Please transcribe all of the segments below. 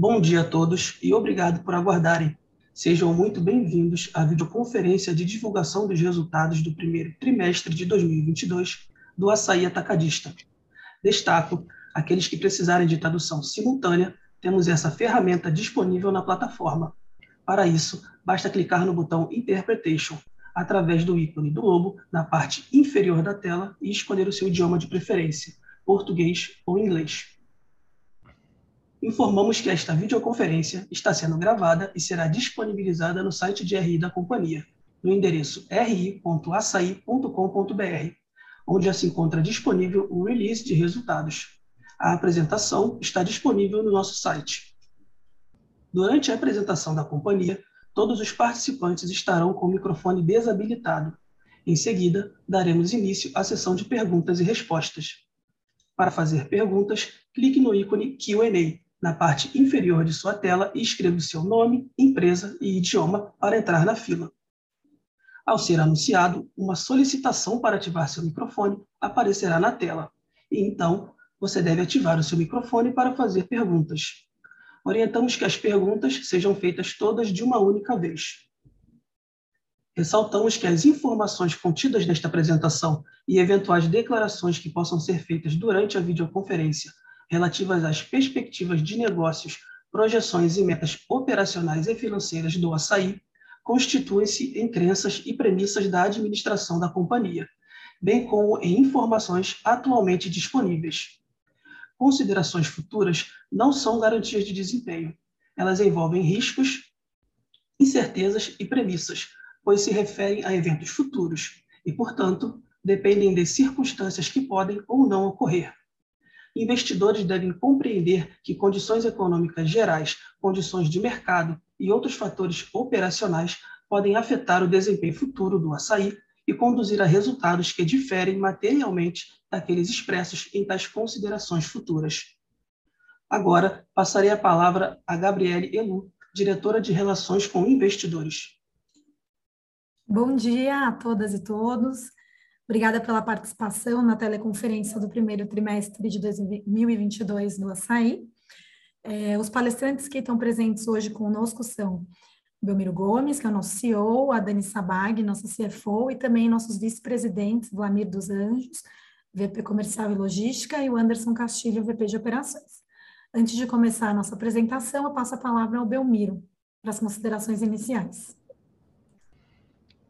Bom dia a todos e obrigado por aguardarem. Sejam muito bem-vindos à videoconferência de divulgação dos resultados do primeiro trimestre de 2022 do Açaí Atacadista. Destaco aqueles que precisarem de tradução simultânea, temos essa ferramenta disponível na plataforma. Para isso, basta clicar no botão Interpretation através do ícone do lobo na parte inferior da tela e escolher o seu idioma de preferência, português ou inglês. Informamos que esta videoconferência está sendo gravada e será disponibilizada no site de RI da companhia, no endereço ri.açaí.com.br, onde já se encontra disponível o release de resultados. A apresentação está disponível no nosso site. Durante a apresentação da companhia, todos os participantes estarão com o microfone desabilitado. Em seguida, daremos início à sessão de perguntas e respostas. Para fazer perguntas, clique no ícone Q&A na parte inferior de sua tela e escreva o seu nome, empresa e idioma para entrar na fila. Ao ser anunciado, uma solicitação para ativar seu microfone aparecerá na tela. E então, você deve ativar o seu microfone para fazer perguntas orientamos que as perguntas sejam feitas todas de uma única vez. Ressaltamos que as informações contidas nesta apresentação e eventuais declarações que possam ser feitas durante a videoconferência relativas às perspectivas de negócios, projeções e metas operacionais e financeiras do açaí constituem-se em crenças e premissas da administração da companhia, bem como em informações atualmente disponíveis considerações futuras não são garantias de desempenho. Elas envolvem riscos, incertezas e premissas, pois se referem a eventos futuros e, portanto, dependem de circunstâncias que podem ou não ocorrer. Investidores devem compreender que condições econômicas gerais, condições de mercado e outros fatores operacionais podem afetar o desempenho futuro do açaí e conduzir a resultados que diferem materialmente daqueles expressos em tais considerações futuras. Agora, passarei a palavra a Gabriele Elu, diretora de Relações com Investidores. Bom dia a todas e todos. Obrigada pela participação na teleconferência do primeiro trimestre de 2022 do Açaí. É, os palestrantes que estão presentes hoje conosco são Belmiro Gomes, que é o nosso CEO, a Dani Sabag, nossa CFO, e também nossos vice-presidentes, Vlamir dos Anjos, VP Comercial e Logística, e o Anderson Castilho, VP de Operações. Antes de começar a nossa apresentação, eu passo a palavra ao Belmiro, para as considerações iniciais.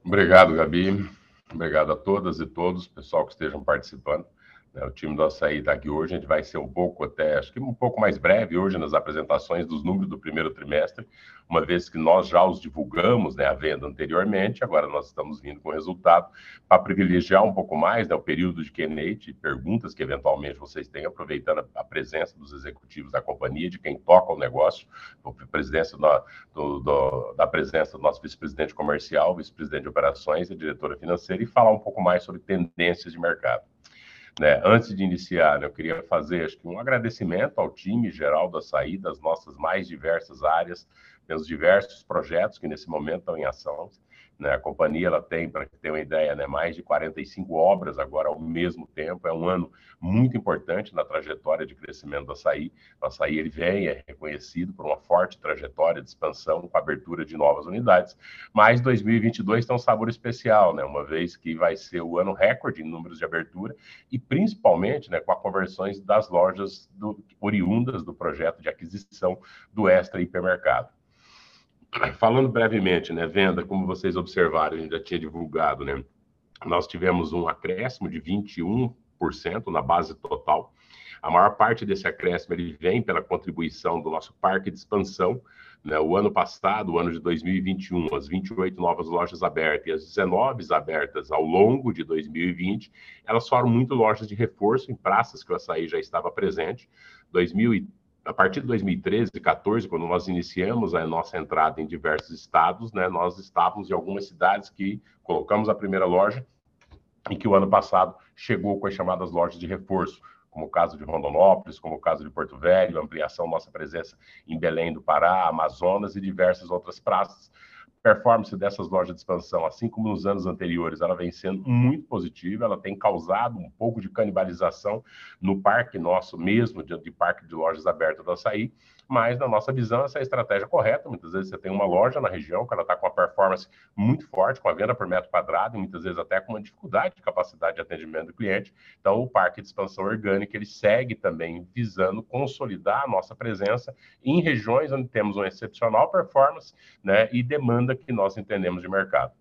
Obrigado, Gabi. Obrigado a todas e todos, pessoal que estejam participando. Né, o time do Açaí está aqui hoje, a gente vai ser um pouco até, acho que um pouco mais breve hoje nas apresentações dos números do primeiro trimestre, uma vez que nós já os divulgamos, né, a venda anteriormente, agora nós estamos vindo com o resultado para privilegiar um pouco mais né, o período de Q&A, perguntas que eventualmente vocês têm, aproveitando a, presença dos executivos da companhia, de quem toca o negócio, do, presidência do, do, do, da presença do nosso vice-presidente comercial, vice-presidente de operações e diretora financeira, e falar um pouco mais sobre tendências de mercado. Né? Antes de iniciar, né, eu queria fazer acho que um agradecimento ao time geral da Açaí, das nossas mais diversas áreas, pelos diversos projetos que nesse momento estão em ação. Né? A companhia ela tem, para ter uma ideia, né, mais de 45 obras agora ao mesmo tempo. É um ano muito importante na trajetória de crescimento do açaí. O açaí ele vem, é reconhecido por uma forte trajetória de expansão com a abertura de novas unidades. Mas 2022 tem um sabor especial, né? uma vez que vai ser o ano recorde em números de abertura e principalmente né, com as conversões das lojas do, oriundas do projeto de aquisição do Extra Hipermercado. Falando brevemente, né, venda, como vocês observaram, a gente já tinha divulgado, né, nós tivemos um acréscimo de 21% na base total. A maior parte desse acréscimo ele vem pela contribuição do nosso parque de expansão. Né? O ano passado, o ano de 2021, as 28 novas lojas abertas e as 19 abertas ao longo de 2020, elas foram muito lojas de reforço em praças que o açaí já estava presente. 2030 a partir de 2013, 14, quando nós iniciamos a nossa entrada em diversos estados, né, nós estávamos em algumas cidades que colocamos a primeira loja e que o ano passado chegou com as chamadas lojas de reforço, como o caso de Rondonópolis, como o caso de Porto Velho, ampliação nossa presença em Belém do Pará, Amazonas e diversas outras praças performance dessas lojas de expansão, assim como nos anos anteriores, ela vem sendo muito positiva, ela tem causado um pouco de canibalização no parque nosso mesmo, de, de parque de lojas abertas do Açaí, mas na nossa visão essa é a estratégia correta. Muitas vezes você tem uma loja na região que ela está com uma performance muito forte, com a venda por metro quadrado, e muitas vezes até com uma dificuldade de capacidade de atendimento do cliente. Então, o parque de expansão orgânica ele segue também visando consolidar a nossa presença em regiões onde temos uma excepcional performance né, e demanda que nós entendemos de mercado.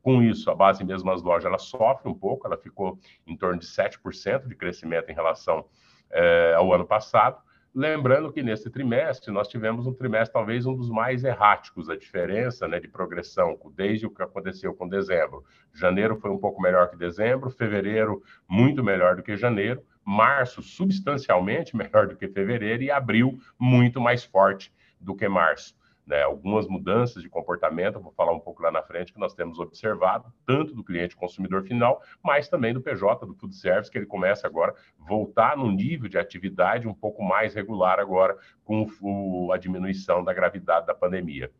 Com isso, a base mesmo das lojas ela sofre um pouco, ela ficou em torno de 7% de crescimento em relação é, ao ano passado, Lembrando que nesse trimestre nós tivemos um trimestre talvez um dos mais erráticos, a diferença né, de progressão desde o que aconteceu com dezembro. Janeiro foi um pouco melhor que dezembro, fevereiro muito melhor do que janeiro, março substancialmente melhor do que fevereiro e abril muito mais forte do que março né, algumas mudanças de comportamento, vou falar um pouco lá na frente, que nós temos observado, tanto do cliente consumidor final, mas também do PJ, do food service, que ele começa agora a voltar no nível de atividade um pouco mais regular agora, com o, a diminuição da gravidade da pandemia.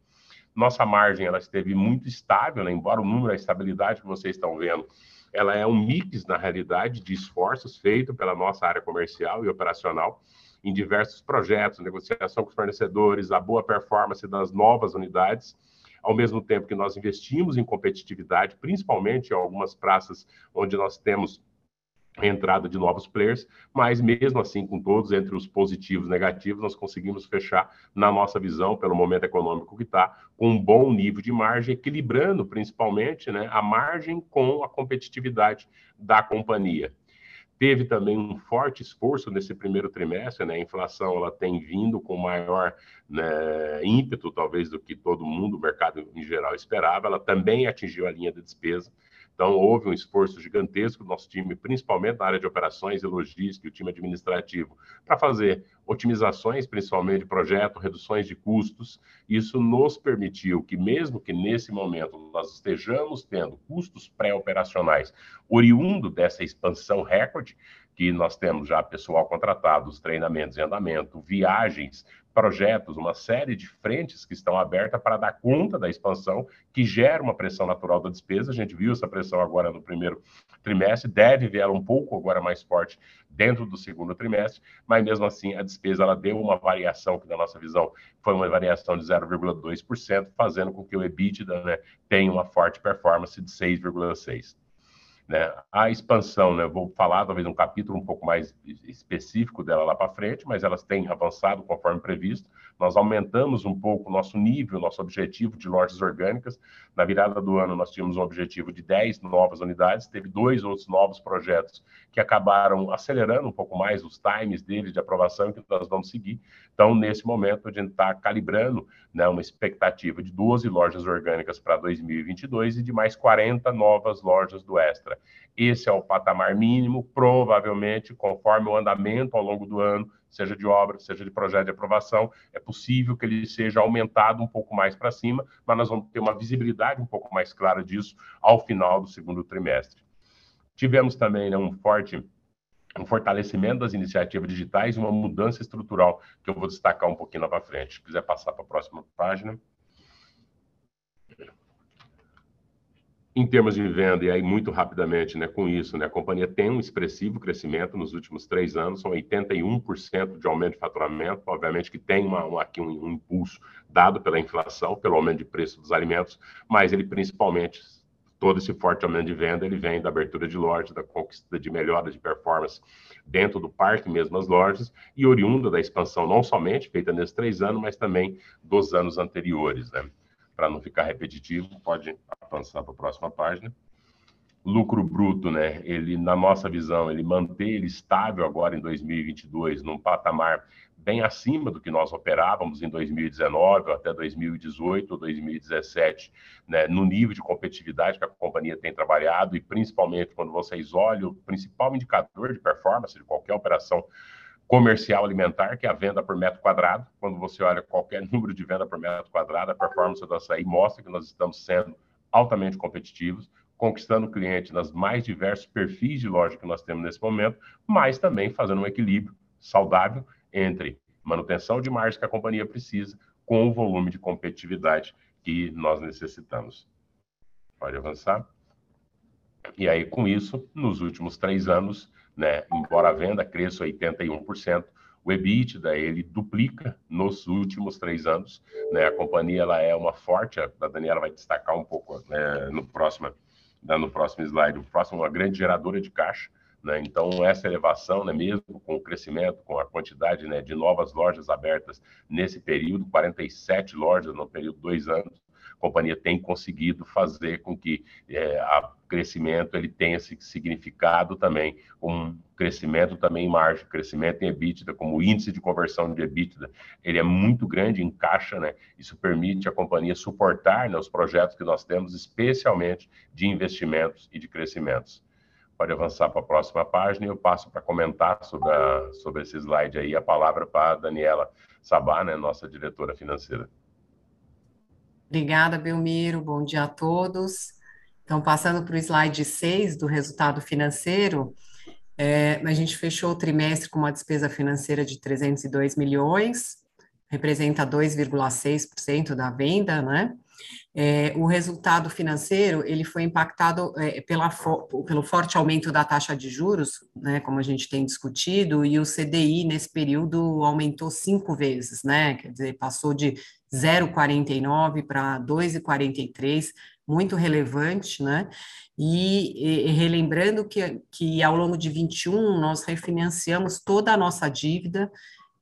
Nossa margem ela esteve muito estável, né, embora o número, a estabilidade que vocês estão vendo, ela é um mix, na realidade, de esforços feitos pela nossa área comercial e operacional, em diversos projetos, negociação com os fornecedores, a boa performance das novas unidades, ao mesmo tempo que nós investimos em competitividade, principalmente em algumas praças onde nós temos entrada de novos players, mas mesmo assim, com todos entre os positivos e negativos, nós conseguimos fechar, na nossa visão, pelo momento econômico que está, com um bom nível de margem, equilibrando principalmente né, a margem com a competitividade da companhia. Teve também um forte esforço nesse primeiro trimestre, né? A inflação ela tem vindo com maior né, ímpeto, talvez, do que todo mundo, o mercado em geral esperava. Ela também atingiu a linha de despesa. Então, houve um esforço gigantesco do nosso time, principalmente na área de operações e logística, o time administrativo, para fazer otimizações, principalmente de projeto, reduções de custos. Isso nos permitiu que, mesmo que nesse momento nós estejamos tendo custos pré-operacionais oriundo dessa expansão recorde, que nós temos já pessoal contratado, os treinamentos em andamento, viagens, projetos, uma série de frentes que estão abertas para dar conta da expansão, que gera uma pressão natural da despesa. A gente viu essa pressão agora no primeiro trimestre, deve ver ela um pouco agora mais forte dentro do segundo trimestre, mas mesmo assim a despesa ela deu uma variação que, na nossa visão, foi uma variação de 0,2%, fazendo com que o EBITDA né, tenha uma forte performance de 6,6%. Né? A expansão, né, vou falar talvez um capítulo um pouco mais específico dela lá para frente, mas elas têm avançado conforme previsto. Nós aumentamos um pouco o nosso nível, nosso objetivo de lojas orgânicas. Na virada do ano, nós tínhamos um objetivo de 10 novas unidades, teve dois outros novos projetos que acabaram acelerando um pouco mais os times deles de aprovação que nós vamos seguir. Então, nesse momento, a gente está calibrando né, uma expectativa de 12 lojas orgânicas para 2022 e de mais 40 novas lojas do Extra. Esse é o patamar mínimo, provavelmente, conforme o andamento ao longo do ano, seja de obra, seja de projeto de aprovação, é possível que ele seja aumentado um pouco mais para cima, mas nós vamos ter uma visibilidade um pouco mais clara disso ao final do segundo trimestre. Tivemos também né, um forte um fortalecimento das iniciativas digitais e uma mudança estrutural que eu vou destacar um pouquinho lá para frente. Se quiser passar para a próxima página. Em termos de venda, e aí muito rapidamente, né, com isso, né, a companhia tem um expressivo crescimento nos últimos três anos, são 81% de aumento de faturamento, obviamente que tem uma, uma, aqui um, um impulso dado pela inflação, pelo aumento de preço dos alimentos, mas ele principalmente, todo esse forte aumento de venda, ele vem da abertura de lojas, da conquista de melhoras de performance dentro do parque mesmo as lojas, e oriunda da expansão não somente feita nesses três anos, mas também dos anos anteriores, né para não ficar repetitivo, pode avançar para a próxima página. Lucro bruto, né? Ele, na nossa visão, ele mantém ele estável agora em 2022, num patamar bem acima do que nós operávamos em 2019 até 2018 ou 2017, né, no nível de competitividade que a companhia tem trabalhado e principalmente quando vocês olham o principal indicador de performance de qualquer operação comercial alimentar, que é a venda por metro quadrado. Quando você olha qualquer número de venda por metro quadrado, a performance do açaí mostra que nós estamos sendo altamente competitivos, conquistando o cliente nas mais diversos perfis de loja que nós temos nesse momento, mas também fazendo um equilíbrio saudável entre manutenção de margem que a companhia precisa com o volume de competitividade que nós necessitamos. Pode avançar. E aí, com isso, nos últimos três anos, né, embora a venda cresça 81%, o EBITDA ele duplica nos últimos três anos. Né? A companhia ela é uma forte, a Daniela vai destacar um pouco né, no próximo, né, no próximo slide, o próximo uma grande geradora de caixa. Né? Então, essa elevação, né, mesmo com o crescimento, com a quantidade né, de novas lojas abertas nesse período, 47 lojas no período de dois anos, companhia tem conseguido fazer com que é, a crescimento ele tenha esse significado também, um crescimento também em margem, crescimento em EBITDA, como o índice de conversão de EBITDA, ele é muito grande em caixa, né? Isso permite a companhia suportar né, os projetos que nós temos, especialmente de investimentos e de crescimentos. Pode avançar para a próxima página e eu passo para comentar sobre, a, sobre esse slide aí a palavra para a Daniela Sabá, né, nossa diretora financeira. Obrigada, Belmiro. Bom dia a todos. Então, passando para o slide 6 do resultado financeiro, é, a gente fechou o trimestre com uma despesa financeira de 302 milhões, representa 2,6% da venda, né? É, o resultado financeiro ele foi impactado é, pela, pelo forte aumento da taxa de juros, né, como a gente tem discutido, e o CDI nesse período aumentou cinco vezes, né, quer dizer, passou de 0,49 para 2,43, muito relevante, né? E, e, relembrando que, que ao longo de 21 nós refinanciamos toda a nossa dívida,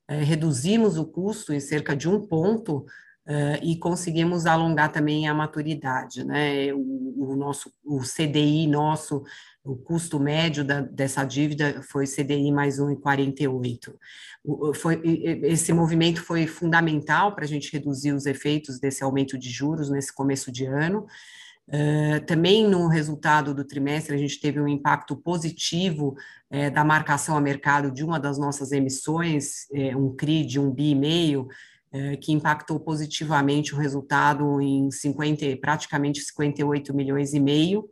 é, reduzimos o custo em cerca de um ponto Uh, e conseguimos alongar também a maturidade, né? O, o, nosso, o CDI nosso, o custo médio da, dessa dívida foi CDI mais 1,48. Foi, esse movimento foi fundamental para a gente reduzir os efeitos desse aumento de juros nesse começo de ano. Uh, também no resultado do trimestre, a gente teve um impacto positivo uh, da marcação a mercado de uma das nossas emissões, uh, um CRI de um bi e meio, que impactou positivamente o resultado em 50, praticamente 58 milhões e meio.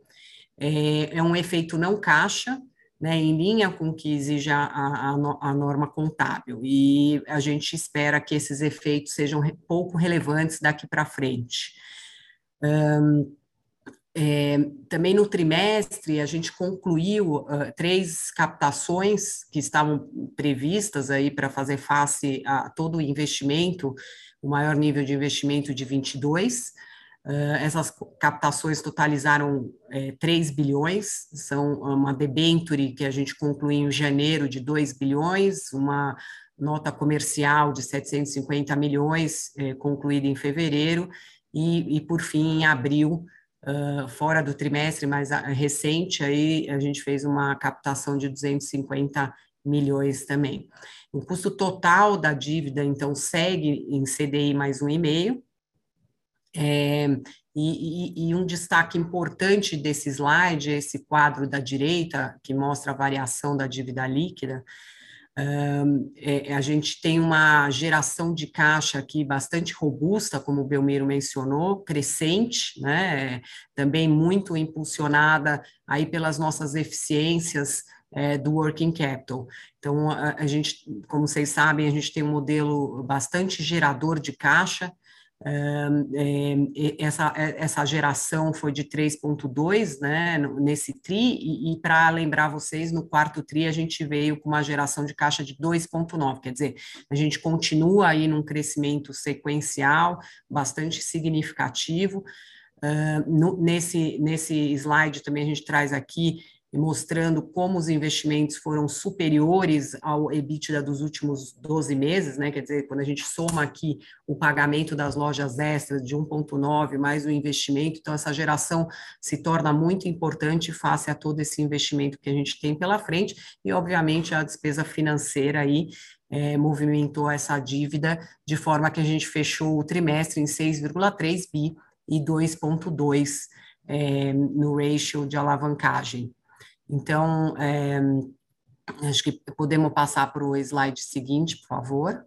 É, é um efeito não caixa, né, em linha com o que exige a, a, a, norma contábil, e a gente espera que esses efeitos sejam pouco relevantes daqui para frente. Um, é, também no trimestre, a gente concluiu uh, três captações que estavam previstas aí para fazer face a todo o investimento, o maior nível de investimento de 22. Uh, essas captações totalizaram é, 3 bilhões, são uma debenture que a gente concluiu em janeiro de 2 bilhões, uma nota comercial de 750 milhões é, concluída em fevereiro, e, e por fim, em abril, uh, fora do trimestre mais recente, aí a gente fez uma captação de 250 milhões também. O custo total da dívida, então, segue em CDI mais um e meio, é, e, e, e, um destaque importante desse slide, esse quadro da direita, que mostra a variação da dívida líquida, é, a gente tem uma geração de caixa aqui bastante robusta, como o Belmiro mencionou, crescente, né, também muito impulsionada aí pelas nossas eficiências é, do working capital. Então, a, a gente, como vocês sabem, a gente tem um modelo bastante gerador de caixa, essa, essa geração foi de 3,2 né, nesse TRI, e, e para lembrar vocês, no quarto TRI a gente veio com uma geração de caixa de 2,9, quer dizer, a gente continua aí num crescimento sequencial bastante significativo. Uh, no, nesse, nesse slide também a gente traz aqui mostrando como os investimentos foram superiores ao EBITDA dos últimos 12 meses, né? Quer dizer, quando a gente soma aqui o pagamento das lojas extras de 1,9 mais o investimento, então essa geração se torna muito importante face a todo esse investimento que a gente tem pela frente e, obviamente, a despesa financeira aí é, movimentou essa dívida de forma que a gente fechou o trimestre em 6,3 bi e 2,2 é, no ratio de alavancagem. Então, é, acho que podemos passar para o slide seguinte, por favor.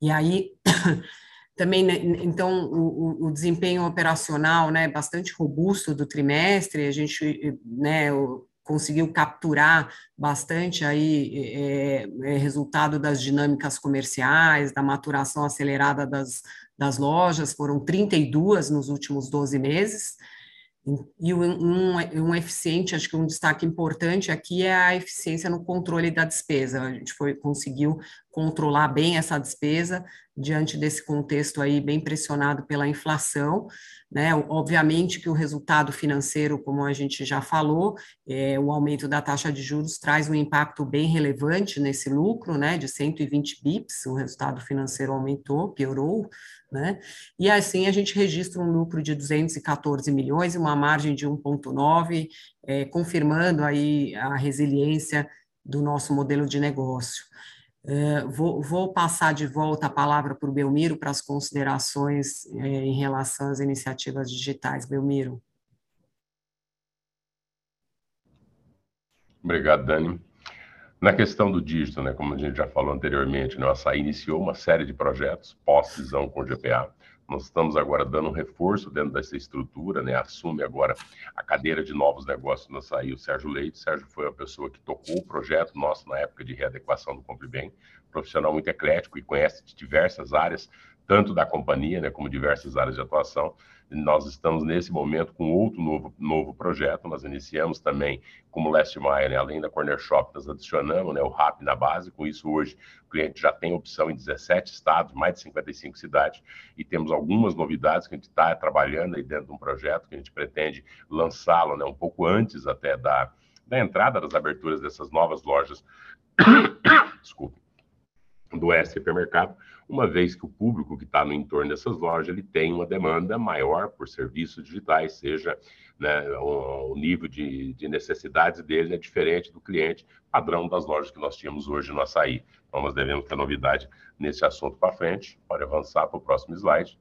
E aí, também, né, então, o, o, desempenho operacional, né, bastante robusto do trimestre, a gente, né, conseguiu capturar bastante aí é, é, resultado das dinâmicas comerciais, da maturação acelerada das, das lojas, foram 32 nos últimos 12 meses, e um, um, eficiente, acho que um destaque importante aqui é a eficiência no controle da despesa. A gente foi, conseguiu controlar bem essa despesa diante desse contexto aí bem pressionado pela inflação, né? Obviamente que o resultado financeiro, como a gente já falou, é, o aumento da taxa de juros traz um impacto bem relevante nesse lucro, né? De 120 bips, o resultado financeiro aumentou, piorou, né? E assim a gente registra um lucro de 214 milhões e uma margem de 1,9, é, confirmando aí a resiliência do nosso modelo de negócio. É, vou, vou, passar de volta a palavra para o Belmiro para as considerações é, em relação às iniciativas digitais. Belmiro. Obrigado, Dani. Na questão do dígito, né, como a gente já falou anteriormente, né, o Açaí iniciou uma série de projetos pós-cisão com o GPA. Nós estamos agora dando um reforço dentro dessa estrutura, né, assume agora a cadeira de novos negócios no Açaí o Sérgio Leite. O Sérgio foi a pessoa que tocou o projeto nosso na época de readequação do Compre Bem, profissional muito eclético e conhece de diversas áreas, tanto da companhia, né, como diversas áreas de atuação. Nós estamos nesse momento com outro novo, novo projeto. Nós iniciamos também como Last Mile, né? além da Corner Shop, nós adicionamos né, o RAP na base. Com isso, hoje, o cliente já tem opção em 17 estados, mais de 55 cidades, e temos algumas novidades que a gente está trabalhando aí dentro de um projeto que a gente pretende lançá-lo né, um pouco antes até da, da entrada das aberturas dessas novas lojas. Desculpe do supermercado, uma vez que o público que está no entorno dessas lojas ele tem uma demanda maior por serviços digitais, seja né, o, o, nível de, de necessidades dele é diferente do cliente padrão das lojas que nós tínhamos hoje no Açaí. Então, nós devemos ter novidade nesse assunto para frente. Pode avançar para o próximo slide.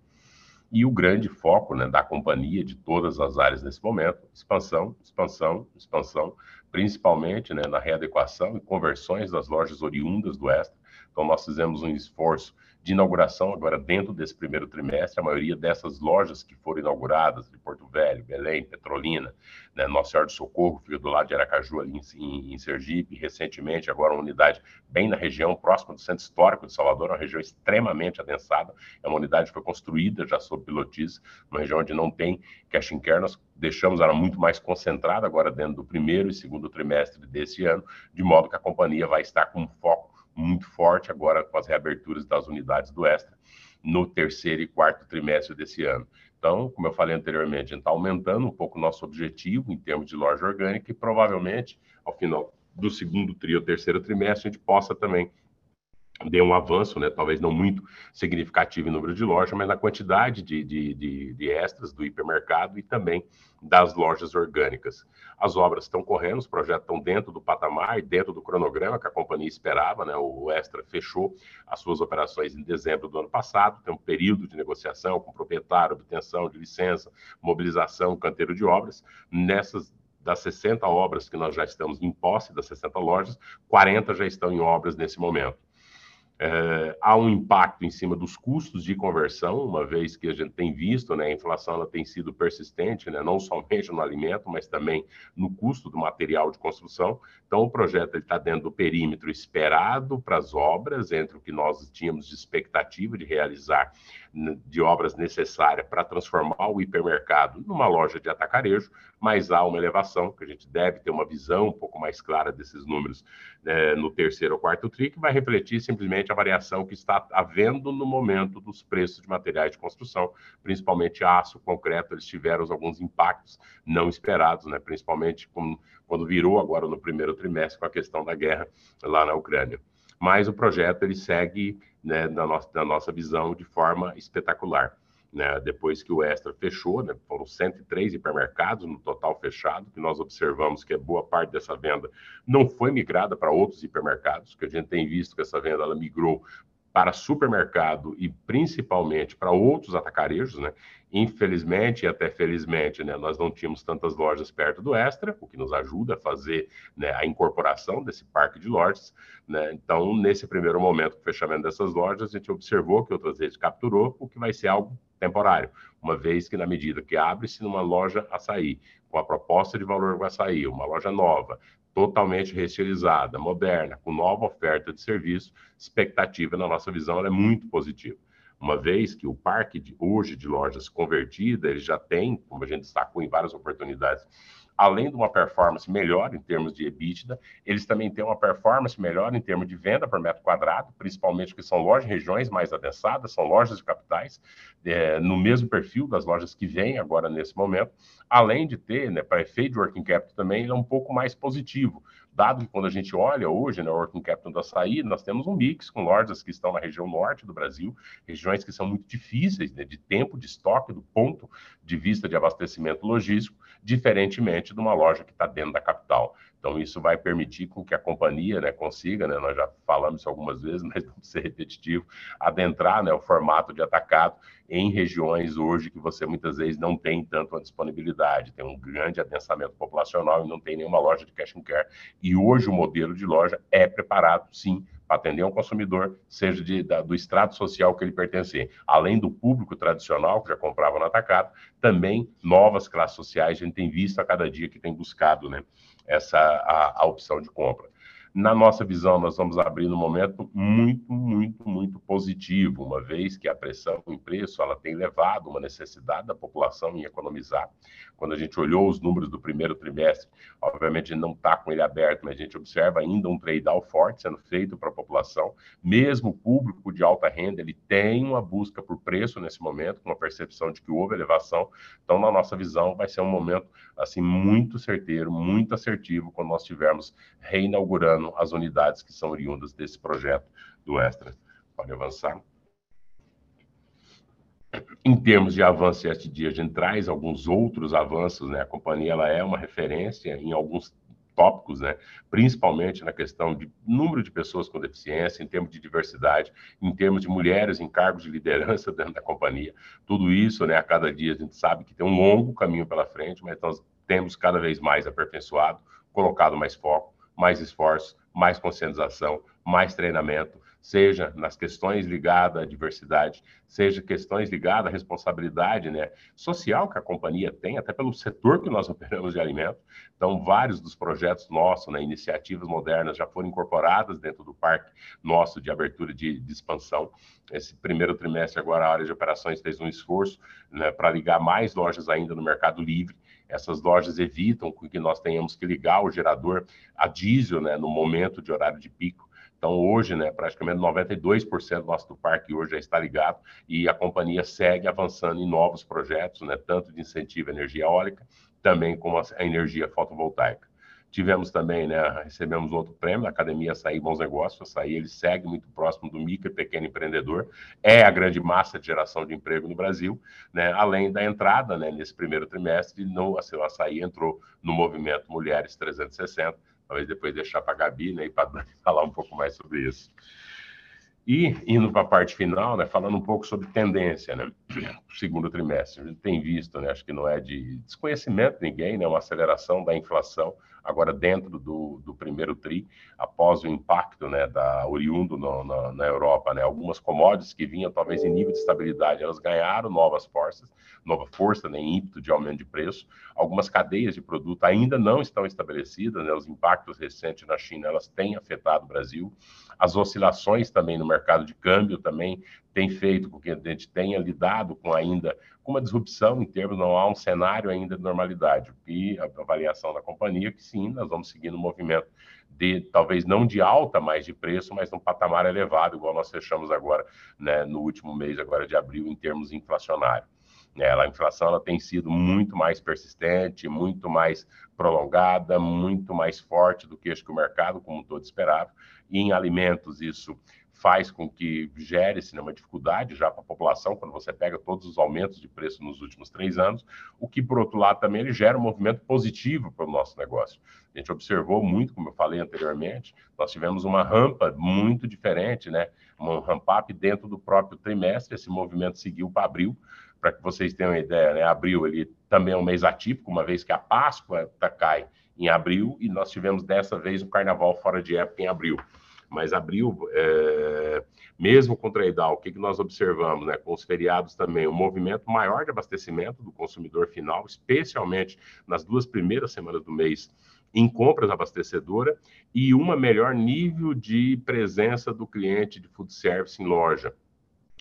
E o grande foco né, da companhia, de todas as áreas nesse momento, expansão, expansão, expansão, principalmente né, na readequação e conversões das lojas oriundas do Extra, então, nós fizemos um esforço de inauguração agora dentro desse primeiro trimestre. A maioria dessas lojas que foram inauguradas, de Porto Velho, Belém, Petrolina, né, Nossa Senhora do Socorro, fica do lado de Aracaju, ali em, em, Sergipe, recentemente, agora uma unidade bem na região, próxima do Centro Histórico de Salvador, uma região extremamente adensada. É uma unidade que foi construída já sob pilotis, uma região onde não tem cash and care. Nós deixamos ela muito mais concentrada agora dentro do primeiro e segundo trimestre desse ano, de modo que a companhia vai estar com foco muito forte agora com as reaberturas das unidades do Extra no terceiro e quarto trimestre desse ano. Então, como eu falei anteriormente, a gente está aumentando um pouco o nosso objetivo em termos de loja orgânica e provavelmente, ao final do segundo trio, terceiro trimestre, a gente possa também deu um avanço, né, talvez não muito significativo em número de lojas, mas na quantidade de, de, de, de, extras do hipermercado e também das lojas orgânicas. As obras estão correndo, os projetos estão dentro do patamar, dentro do cronograma que a companhia esperava, né, o Extra fechou as suas operações em dezembro do ano passado, tem um período de negociação com o proprietário, obtenção de licença, mobilização, canteiro de obras. Nessas das 60 obras que nós já estamos em posse, das 60 lojas, 40 já estão em obras nesse momento. É, há um impacto em cima dos custos de conversão, uma vez que a gente tem visto, né, a inflação ela tem sido persistente, né, não somente no alimento, mas também no custo do material de construção. Então, o projeto está dentro do perímetro esperado para as obras, entre o que nós tínhamos de expectativa de realizar de obras necessárias para transformar o hipermercado numa loja de atacarejo, mas há uma elevação, que a gente deve ter uma visão um pouco mais clara desses números né, no terceiro ou quarto TRI, que vai refletir simplesmente a variação que está havendo no momento dos preços de materiais de construção, principalmente aço, concreto, eles tiveram alguns impactos não esperados, né, principalmente com, quando virou agora no primeiro trimestre com a questão da guerra lá na Ucrânia. Mas o projeto ele segue né, na, nossa, na nossa visão de forma espetacular. Né, depois que o Extra fechou, né, foram 103 hipermercados no total fechado, que nós observamos que a boa parte dessa venda não foi migrada para outros hipermercados, que a gente tem visto que essa venda ela migrou para supermercado e principalmente para outros atacarejos, né? Infelizmente e até felizmente, né, nós não tínhamos tantas lojas perto do Extra, o que nos ajuda a fazer né, a incorporação desse parque de lojas. Né? Então, nesse primeiro momento, o fechamento dessas lojas, a gente observou que outras redes capturou, o que vai ser algo temporário, uma vez que na medida que abre-se numa loja açaí, com a proposta de valor do açaí, uma loja nova, totalmente reestilizada, moderna, com nova oferta de serviço, expectativa, na nossa visão, é muito positiva. Uma vez que o parque de, hoje de lojas convertida, ele já tem, como a gente destacou em várias oportunidades, além de uma performance melhor em termos de EBITDA, eles também têm uma performance melhor em termos de venda por metro quadrado, principalmente que são lojas em regiões mais adensadas, são lojas de capitais, é, no mesmo perfil das lojas que vêm agora nesse momento, além de ter, né, para efeito de working capital também, ele é um pouco mais positivo, dado que quando a gente olha hoje, né, o working capital do açaí, nós temos um mix com lojas que estão na região norte do Brasil, regiões que são muito difíceis né, de tempo de estoque, do ponto de vista de abastecimento logístico, diferentemente de uma loja que está dentro da capital. Então, isso vai permitir com que a companhia né, consiga, né, nós já falamos isso algumas vezes, mas não ser repetitivo, adentrar né, o formato de atacado em regiões hoje que você muitas vezes não tem tanto a disponibilidade, tem um grande adensamento populacional e não tem nenhuma loja de cash and care. E hoje o modelo de loja é preparado, sim, para atender um consumidor, seja de, da, do extrato social que ele pertencer. Além do público tradicional, que já comprava no atacado, também novas classes sociais, a gente tem visto a cada dia que tem buscado né, essa a, a opção de compra. Na nossa visão, nós vamos abrir no momento muito, muito, muito positivo, uma vez que a pressão em preço ela tem levado uma necessidade da população em economizar. Quando a gente olhou os números do primeiro trimestre, obviamente não está com ele aberto, mas a gente observa ainda um trade-down forte sendo feito para a população. Mesmo o público de alta renda, ele tem uma busca por preço nesse momento, com uma percepção de que houve elevação. Então, na nossa visão, vai ser um momento assim muito certeiro, muito assertivo quando nós estivermos reinaugurando as unidades que são oriundas desse projeto do Extra. Pode avançar. Em termos de avanço dia a gente traz alguns outros avanços, né? A companhia ela é uma referência em alguns tópicos, né? principalmente na questão de número de pessoas com deficiência, em termos de diversidade, em termos de mulheres em cargos de liderança dentro da companhia. Tudo isso, né, a cada dia a gente sabe que tem um longo caminho pela frente, mas nós temos cada vez mais aperfeiçoado, colocado mais foco, mais esforço, mais conscientização, mais treinamento, seja nas questões ligadas à diversidade, seja questões ligadas à responsabilidade né, social que a companhia tem, até pelo setor que nós operamos de alimento. Então, vários dos projetos nossos, né, iniciativas modernas, já foram incorporadas dentro do parque nosso de abertura de, de expansão. Esse primeiro trimestre, agora, a área de operações fez um esforço né, para ligar mais lojas ainda no Mercado Livre. Essas lojas evitam que nós tenhamos que ligar o gerador a diesel né, no momento de horário de pico. Então, hoje, né, praticamente 92% do nosso parque hoje já está ligado e a companhia segue avançando em novos projetos, né, tanto de incentivo à energia eólica, também como a energia fotovoltaica. Tivemos também, né, recebemos outro prêmio da Academia Açaí Bons Negócios. Açaí ele segue muito próximo do micro e pequeno empreendedor, é a grande massa de geração de emprego no Brasil, né, além da entrada né, nesse primeiro trimestre, no, assim, o Açaí entrou no movimento Mulheres 360, talvez depois deixar para a Gabi né, e para falar um pouco mais sobre isso. E indo para a parte final, né, falando um pouco sobre tendência, né, segundo trimestre, a gente tem visto, né, acho que não é de desconhecimento de ninguém, né, uma aceleração da inflação agora dentro do, do primeiro tri, após o impacto né, da oriundo no, na, na, Europa, né, algumas commodities que vinham talvez em nível de estabilidade, elas ganharam novas forças, nova força, né, ímpeto de aumento de preço. Algumas cadeias de produto ainda não estão estabelecidas, né, os impactos recentes na China elas têm afetado o Brasil. As oscilações também no mercado de câmbio também tem feito com que a gente tenha lidado com ainda com uma disrupção em termos, não há um cenário ainda de normalidade. E a avaliação da companhia que sim, nós vamos seguir no movimento de talvez não de alta mais de preço, mas num patamar elevado, igual nós fechamos agora, né, no último mês agora de abril, em termos inflacionários. Ela, a inflação ela tem sido muito mais persistente, muito mais prolongada, muito mais forte do que acho que o mercado como um todo esperava. E em alimentos isso faz com que gere-se né, uma dificuldade já para a população, quando você pega todos os aumentos de preço nos últimos três anos, o que, por outro lado, também ele gera um movimento positivo para o nosso negócio. A gente observou muito, como eu falei anteriormente, nós tivemos uma rampa muito diferente, né? um ramp-up dentro do próprio trimestre, esse movimento seguiu para abril, para que vocês tenham uma ideia, né? abril ele também é um mês atípico, uma vez que a Páscoa tá, cai em abril, e nós tivemos dessa vez o Carnaval fora de época em abril. Mas abril, é, mesmo com o trade-down, o que, que nós observamos, né, com os feriados também, um movimento maior de abastecimento do consumidor final, especialmente nas duas primeiras semanas do mês, em compras abastecedora, e uma melhor nível de presença do cliente de food service em loja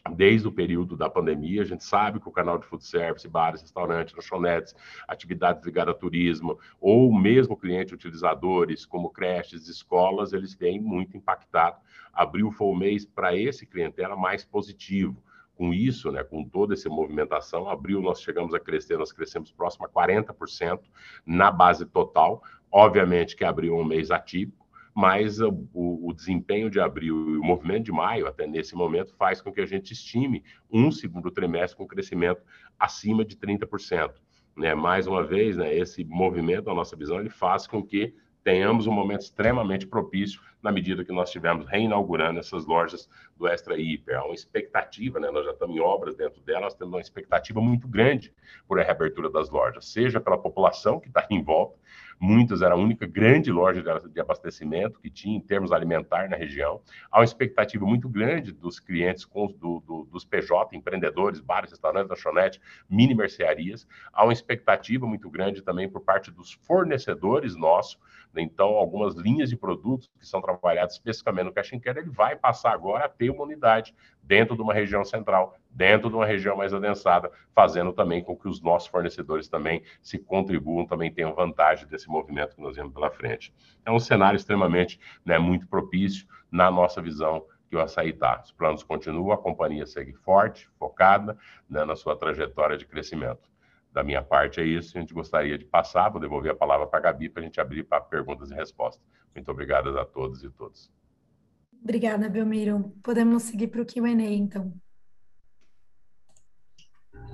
desde o período da pandemia. A gente sabe que o canal de food service, bares, restaurantes, lanchonetes, atividades ligadas a turismo, ou mesmo clientes utilizadores, como creches, escolas, eles vêm muito impactados. Abril foi o mês para esse clientela mais positivo. Com isso, né, com toda essa movimentação, abril nós chegamos a crescer, nós crescemos próximo a 40% na base total. Obviamente que abril é um mês atípico, mas o, o, desempenho de abril e o movimento de maio, até nesse momento, faz com que a gente estime um segundo trimestre com crescimento acima de 30%. Né? Mais uma vez, né, esse movimento, na nossa visão, ele faz com que tenhamos um momento extremamente propício na medida que nós estivermos reinaugurando essas lojas do Extra Hiper. Há uma expectativa, né? nós já estamos em obras dentro delas, temos uma expectativa muito grande por a reabertura das lojas, seja pela população que está em volta, muitas era a única grande loja de abastecimento que tinha em termos alimentar na região. Há uma expectativa muito grande dos clientes com, do, do, dos PJ, empreendedores, bares, restaurantes, lanchonete, mini mercearias. Há uma expectativa muito grande também por parte dos fornecedores nossos. Então, algumas linhas de produtos que são trabalhados especificamente no carry, ele vai passar agora a ter uma unidade dentro de uma região central, dentro de uma região mais adensada, fazendo também com que os nossos fornecedores também se contribuam, também tenham vantagem desse movimento que nós vemos pela frente. É um cenário extremamente, né, muito propício na nossa visão que o açaí está. Os planos continuam, a companhia segue forte, focada né, na sua trajetória de crescimento. Da minha parte é isso, a gente gostaria de passar, vou devolver a palavra para a Gabi para a gente abrir para perguntas e respostas. Muito obrigado a todos e todas. Obrigada, Belmiro. Podemos seguir para o Q&A, então.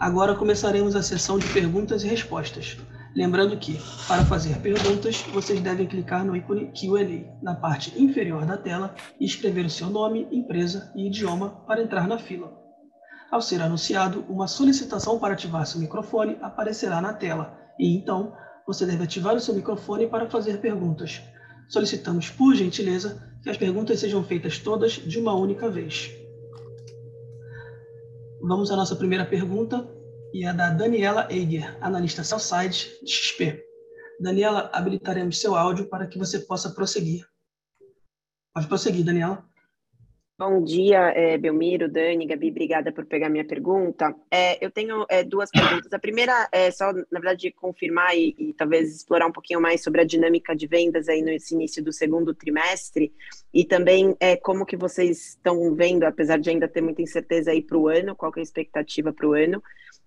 Agora começaremos a sessão de perguntas e respostas. Lembrando que, para fazer perguntas, vocês devem clicar no ícone Q&A na parte inferior da tela e escrever o seu nome, empresa e idioma para entrar na fila. Ao ser anunciado, uma solicitação para ativar seu microfone aparecerá na tela e, então, você deve ativar o seu microfone para fazer perguntas. Solicitamos, por gentileza, que as perguntas sejam feitas todas de uma única vez. Vamos à nossa primeira pergunta, e é da Daniela Eiger, analista Southside de XP. Daniela, habilitaremos seu áudio para que você possa prosseguir. Pode prosseguir, Daniela. Bom dia, é, Belmiro, Dani, Gabi, obrigada por pegar minha pergunta. É, eu tenho é, duas perguntas. A primeira é só, na verdade, confirmar e, e, talvez explorar um pouquinho mais sobre a dinâmica de vendas aí nesse início do segundo trimestre e também é, como que vocês estão vendo, apesar de ainda ter muita incerteza aí para o ano, qual é a expectativa para o ano.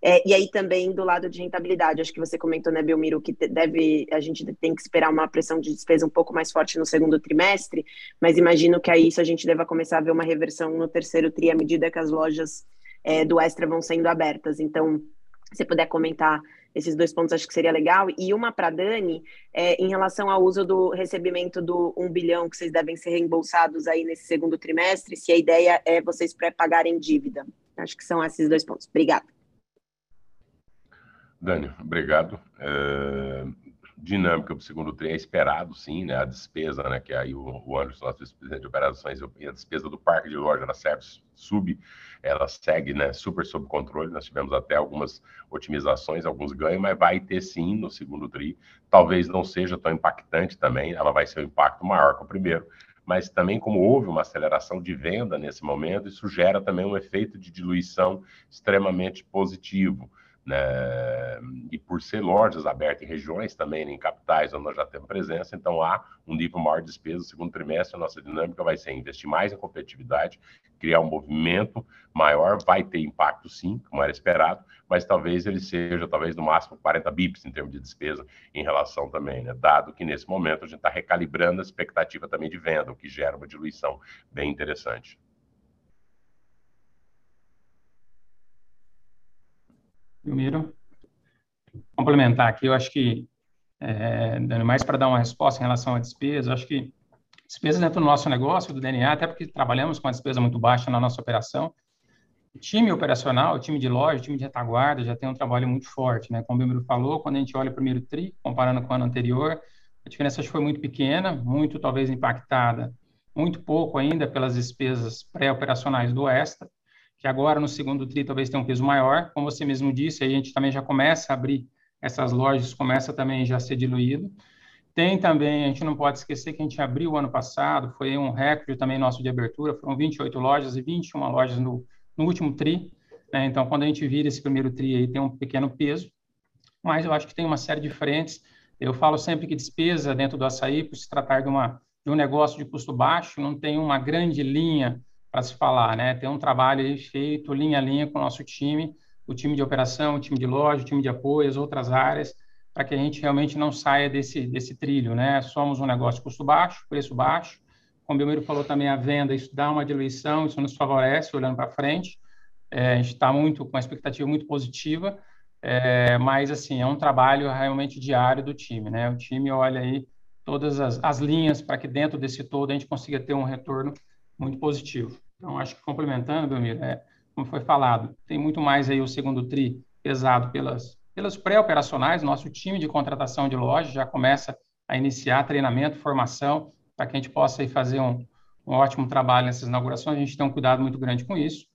É, e aí também do lado de rentabilidade, acho que você comentou, né, Belmiro, que deve a gente tem que esperar uma pressão de despesa um pouco mais forte no segundo trimestre, mas imagino que aí isso a gente deva começar a ver uma reversão no terceiro tri à medida que as lojas é, do Extra vão sendo abertas. Então, se puder comentar esses dois pontos, acho que seria legal. E uma para Dani, é, em relação ao uso do recebimento do 1 bilhão que vocês devem ser reembolsados aí nesse segundo trimestre, se a ideia é vocês pré-pagarem dívida. Acho que são esses dois pontos. Obrigada. Dani, obrigado. É, dinâmica para o segundo trem é esperado, sim, né? A despesa, né? Que aí o, Anderson, nosso vice-presidente de operações, e a despesa do parque de loja, ela serve, sub, ela segue, né? Super sob controle. Nós tivemos até algumas otimizações, alguns ganhos, mas vai ter sim no segundo tri. Talvez não seja tão impactante também, ela vai ser um impacto maior que o primeiro, mas também como houve uma aceleração de venda nesse momento, isso gera também um efeito de diluição extremamente positivo né? e por ser lojas abertas em regiões também, em capitais onde nós já temos presença, então há um nível maior de despesa no segundo trimestre, a nossa dinâmica vai ser investir mais em competitividade, criar um movimento maior, vai ter impacto sim, como era esperado, mas talvez ele seja, talvez no máximo 40 bips em termos de despesa em relação também, né? dado que nesse momento a gente está recalibrando a expectativa também de venda, o que gera uma diluição bem interessante. Primeiro, complementar aqui, eu acho que, é, dando mais para dar uma resposta em relação à despesa, acho que despesas dentro do nosso negócio, do DNA, até porque trabalhamos com a despesa muito baixa na nossa operação, o time operacional, o time de loja, o time de retaguarda já tem um trabalho muito forte, né? Como o Bíblia falou, quando a gente olha o primeiro TRI, comparando com o ano anterior, a diferença foi muito pequena, muito talvez impactada muito pouco ainda pelas despesas pré-operacionais do Extra, que agora no segundo TRI talvez tenha um peso maior. Como você mesmo disse, a gente também já começa a abrir essas lojas, começa também já a ser diluído. Tem também, a gente não pode esquecer que a gente abriu ano passado, foi um recorde também nosso de abertura, foram 28 lojas e 21 lojas no, no último TRI. Né? Então, quando a gente vira esse primeiro TRI aí, tem um pequeno peso, mas eu acho que tem uma série de frentes. Eu falo sempre que despesa dentro do açaí, por se tratar de, uma, de um negócio de custo baixo, não tem uma grande linha para se falar, né? Tem um trabalho feito linha a linha com o nosso time, o time de operação, o time de loja, o time de apoio, as outras áreas, para que a gente realmente não saia desse, desse trilho, né? Somos um negócio custo baixo, preço baixo. Como o Belmiro falou também, a venda, isso dá uma diluição, isso nos favorece olhando para frente. É, a gente está muito com uma expectativa muito positiva, é, mas assim é um trabalho realmente diário do time, né? O time olha aí todas as, as linhas para que dentro desse todo a gente consiga ter um retorno muito positivo. Então acho que complementando, Belmiro, é, como foi falado, tem muito mais aí o segundo tri pesado pelas pelos pré-operacionais, nosso time de contratação de loja já começa a iniciar treinamento, formação, para que a gente possa aí fazer um, um ótimo trabalho nessas inaugurações. A gente tem um cuidado muito grande com isso,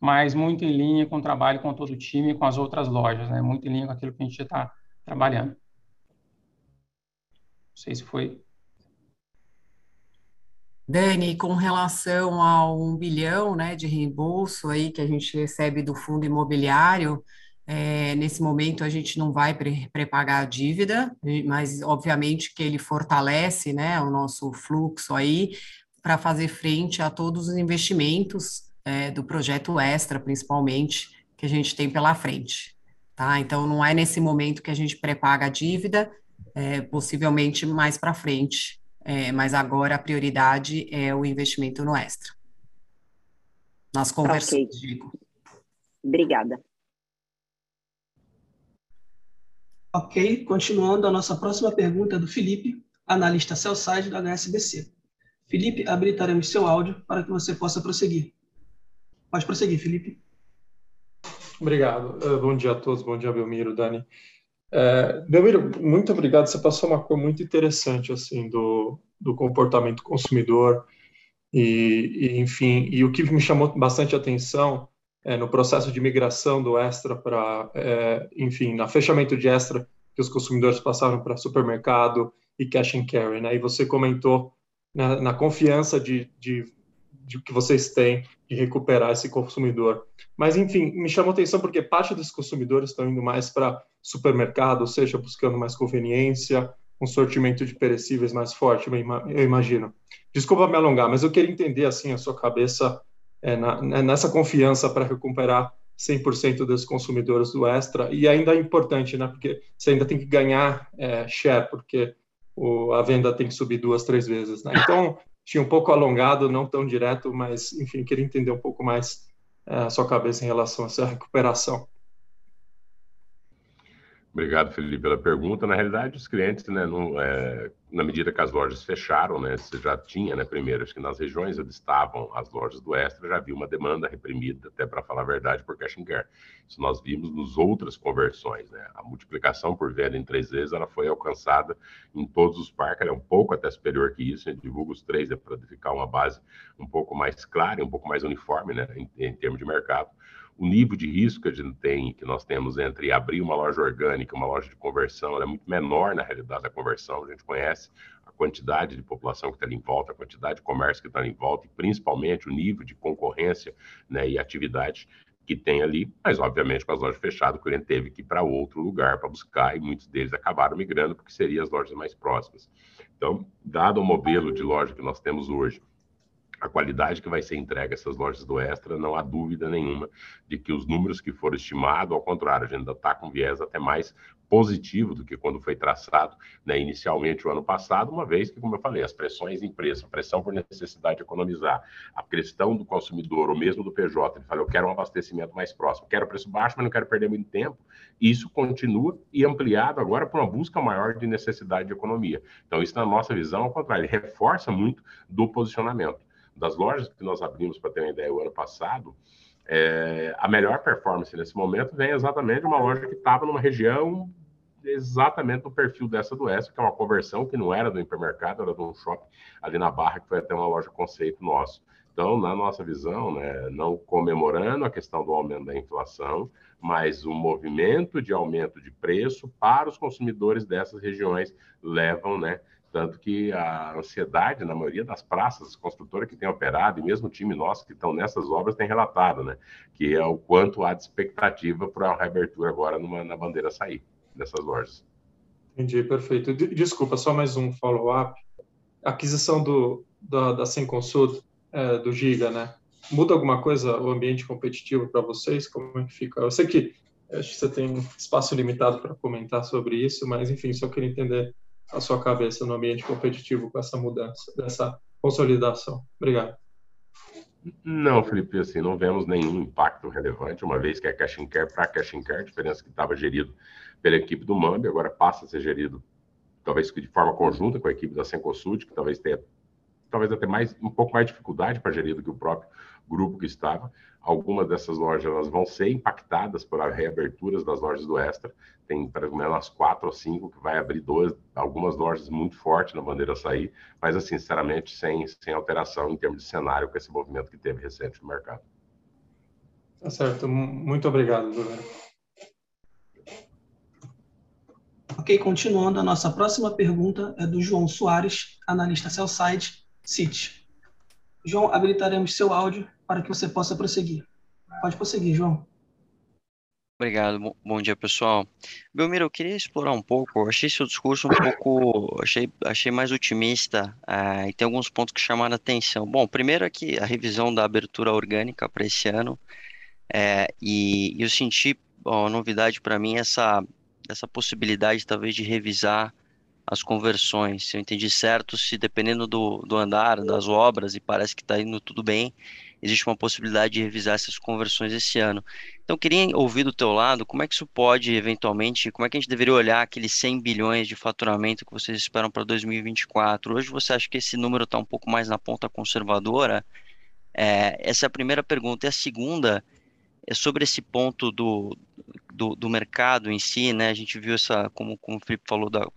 mas muito em linha com o trabalho com todo o time e com as outras lojas, né? muito em linha com aquilo que a gente está trabalhando. Não sei se foi Dani, com relação ao um bilhão né, de reembolso aí que a gente recebe do fundo imobiliário, é, nesse momento a gente não vai pre prepagar a dívida, mas obviamente que ele fortalece né, o nosso fluxo aí para fazer frente a todos os investimentos é, do projeto Extra, principalmente, que a gente tem pela frente. Tá? Então não é nesse momento que a gente prepaga a dívida, é, possivelmente mais para frente, é, mas agora a prioridade é o investimento no Extra. Nas conversões, okay. digo. Obrigada. Ok, continuando, a nossa próxima pergunta é do Felipe, analista Cellside do HSBC. Felipe, habilitaremos seu áudio para que você possa prosseguir. Pode prosseguir, Felipe. Obrigado. Uh, bom dia a todos, bom dia, Belmiro, Dani. É, Belmiro, muito obrigado. Você passou uma cor muito interessante assim do, do comportamento consumidor e, e, enfim, e o que me chamou bastante atenção é, no processo de migração do Extra para, é, enfim, na fechamento de Extra, que os consumidores passaram para supermercado e cash and carry, né? E você comentou na, na confiança de, de, de, que vocês têm de recuperar esse consumidor. Mas, enfim, me chamou atenção porque parte dos consumidores estão indo mais para supermercado, seja, buscando mais conveniência, um sortimento de perecíveis mais forte, eu imagino. Desculpa me alongar, mas eu queria entender, assim, a sua cabeça é, na, né, nessa confiança para recuperar 100% dos consumidores do Extra. E ainda é importante, né, porque você ainda tem que ganhar é, share, porque o, a venda tem que subir duas, três vezes. Né? Então, tinha um pouco alongado, não tão direto, mas, enfim, queria entender um pouco mais é, a sua cabeça em relação a essa recuperação. Obrigado, Felipe, pela pergunta. Na realidade, os clientes, né, não, é, na medida que as lojas fecharam, né, você já tinha, né, primeiro, acho que nas regiões onde estavam as lojas do Extra, já havia uma demanda reprimida, até para falar a verdade, por cash and care. Isso nós vimos nos outras conversões, né? A multiplicação por venda em três vezes, ela foi alcançada em todos os parques, é um pouco até superior que isso, a gente divulga os três, é para ficar uma base um pouco mais clara, um pouco mais uniforme, né, em, em termos de mercado o nível de risco que a gente tem, que nós temos entre abrir uma loja orgânica, uma loja de conversão, é muito menor na realidade da conversão. A gente conhece a quantidade de população que está ali em volta, a quantidade de comércio que está ali em volta, e principalmente o nível de concorrência né, e atividade que tem ali, mas obviamente com as lojas fechadas, o cliente teve que ir para outro lugar para buscar, e muitos deles acabaram migrando porque seriam as lojas mais próximas. Então, dado o modelo de loja que nós temos hoje, a qualidade que vai ser entregue a essas lojas do Extra, não há dúvida nenhuma de que os números que foram estimados, ao contrário, a gente ainda está com viés até mais positivo do que quando foi traçado né, inicialmente o ano passado, uma vez que, como eu falei, as pressões em preço, a pressão por necessidade de economizar, a questão do consumidor, ou mesmo do PJ, ele fala, eu quero um abastecimento mais próximo, quero preço baixo, mas não quero perder muito tempo, isso continua e ampliado agora por uma busca maior de necessidade de economia. Então, isso, na nossa visão, ao contrário, reforça muito do posicionamento das lojas que nós abrimos, para ter uma ideia, o ano passado, é, a melhor performance nesse momento vem exatamente de uma loja que estava numa região exatamente no perfil dessa do Extra, que é uma conversão que não era do hipermercado, era de um shopping ali na Barra, que foi até uma loja conceito nosso. Então, na nossa visão, né, não comemorando a questão do aumento da inflação, mas o movimento de aumento de preço para os consumidores dessas regiões levam, né, tanto que a ansiedade, na maioria das praças construtoras que tem operado, e mesmo o time nosso que estão nessas obras tem relatado, né? Que é o quanto há de expectativa para a reabertura agora numa, na bandeira sair dessas lojas. Entendi, perfeito. Desculpa, só mais um follow-up. Aquisição do, da, da Sem Consult, é, do Giga, né? Muda alguma coisa o ambiente competitivo para vocês? Como é que fica? Eu sei que acho que você tem espaço limitado para comentar sobre isso, mas enfim, só queria entender a sua cabeça no ambiente competitivo com essa mudança, dessa consolidação? Obrigado. Não, Felipe, assim, não vemos nenhum impacto relevante, uma vez que é cash and care para cash and care, a diferença que estava gerido pela equipe do MAMB, agora passa a ser gerido, talvez de forma conjunta com a equipe da Sencosud, que talvez tenha, talvez até mais, um pouco mais dificuldade para gerir do que o próprio grupo que estava. Algumas dessas lojas elas vão ser impactadas por reaberturas das lojas do Extra. Tem pelo menos quatro ou cinco que vai abrir duas, algumas lojas muito fortes na bandeira sair, mas assim, sinceramente, sem, sem alteração em termos de cenário com esse movimento que teve recente no mercado. Tá certo. Muito obrigado, Bruno. Ok, continuando, a nossa próxima pergunta é do João Soares, analista Cellside, City. João, habilitaremos seu áudio para que você possa prosseguir. Pode prosseguir, João. Obrigado, bom dia pessoal. Belmiro, eu queria explorar um pouco, eu achei seu discurso um pouco, achei, achei mais otimista uh, e tem alguns pontos que chamaram a atenção. Bom, primeiro aqui a revisão da abertura orgânica para esse ano é, e, eu senti, bom, a novidade para mim essa, essa possibilidade talvez de revisar as conversões. Se eu entendi certo, se dependendo do, do andar, das obras, e parece que está indo tudo bem, existe uma possibilidade de revisar essas conversões esse ano. Então, queria ouvir do teu lado, como é que isso pode, eventualmente, como é que a gente deveria olhar aqueles 100 bilhões de faturamento que vocês esperam para 2024? Hoje você acha que esse número está um pouco mais na ponta conservadora? É, essa é a primeira pergunta. E a segunda é sobre esse ponto do, do, do mercado em si, né? A gente viu essa, como, como o Felipe falou, da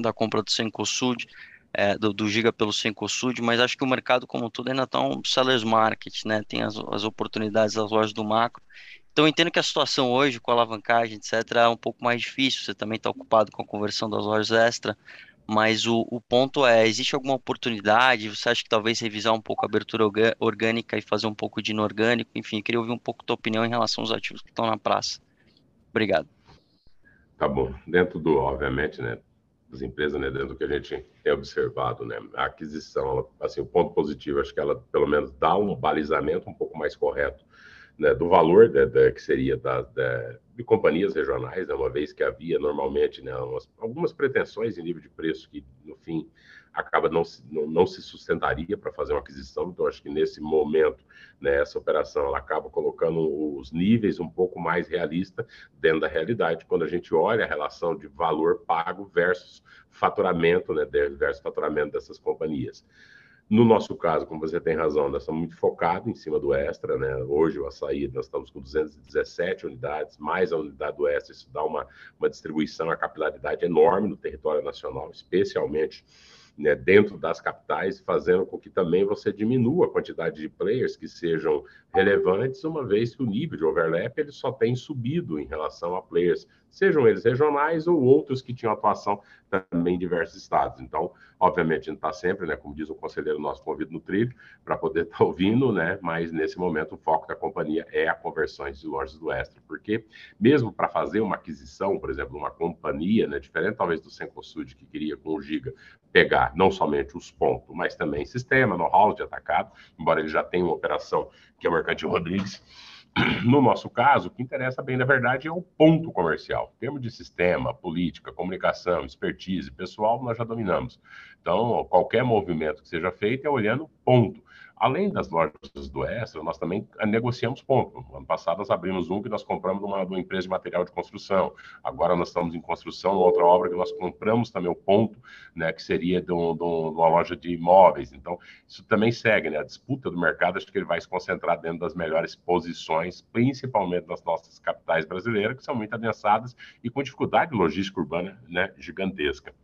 da compra do Sencosud, é, do, do, Giga pelo Sencosud, mas acho que o mercado como um todo ainda está um seller's market, né? Tem as, as oportunidades das lojas do macro. Então, entendo que a situação hoje, com a alavancagem, etc., é um pouco mais difícil. Você também está ocupado com a conversão das lojas extra, mas o, o ponto é: existe alguma oportunidade? Você acha que talvez revisar um pouco a abertura orgânica e fazer um pouco de inorgânico? Enfim, queria ouvir um pouco a tua opinião em relação aos ativos que estão na praça. Obrigado. Tá bom. Dentro do, obviamente, né? Das empresas, né, dentro do que a gente tem observado, né, a aquisição, ela, assim, o ponto positivo, acho que ela pelo menos dá um balizamento um pouco mais correto, né, do valor de, de, que seria da, de, de, companhias regionais, né, uma vez que havia normalmente, né, umas, algumas pretensões em nível de preço que, no fim, acaba não, não, não se sustentaria para fazer uma aquisição. Então, acho que nesse momento, né, essa operação ela acaba colocando os níveis um pouco mais realistas dentro da realidade, quando a gente olha a relação de valor pago versus faturamento, né, versus faturamento dessas companhias. No nosso caso, como você tem razão, nós estamos muito focados em cima do Extra, né? Hoje, o açaí, nós estamos com 217 unidades, mais a unidade do Extra, isso dá uma, uma distribuição, uma capilaridade enorme no território nacional, especialmente né, dentro das capitais, fazendo com que também você diminua a quantidade de players que sejam relevantes, uma vez que o nível de overlap ele só tem subido em relação a players, sejam eles regionais ou outros que tinham atuação também em diversos estados. Então, obviamente, gente está sempre, né, como diz o conselheiro nosso, convido no trilho, para poder estar tá ouvindo, né, mas nesse momento o foco da companhia é a conversões de lojas do Extra, porque mesmo para fazer uma aquisição, por exemplo, uma companhia, né, diferente talvez do Sencosud, que queria com o Giga pegar não somente os pontos, mas também sistema, know-how de atacado, embora ele já tenha uma operação que é o Mercantil Rodrigues. No nosso caso, o que interessa bem, na verdade, é o ponto comercial. Em termos de sistema, política, comunicação, expertise, pessoal, nós já dominamos. Então, qualquer movimento que seja feito é olhando ponto. Além das lojas do Extra, nós também negociamos ponto. Ano passado nós abrimos um que nós compramos de uma, uma empresa de material de construção. Agora nós estamos em construção, outra obra que nós compramos também o ponto, né, que seria de, um, de, uma loja de imóveis. Então, isso também segue, né? A disputa do mercado, acho que ele vai se concentrar dentro das melhores posições, principalmente nas nossas capitais brasileiras, que são muito adensadas e com dificuldade logística urbana né, gigantesca.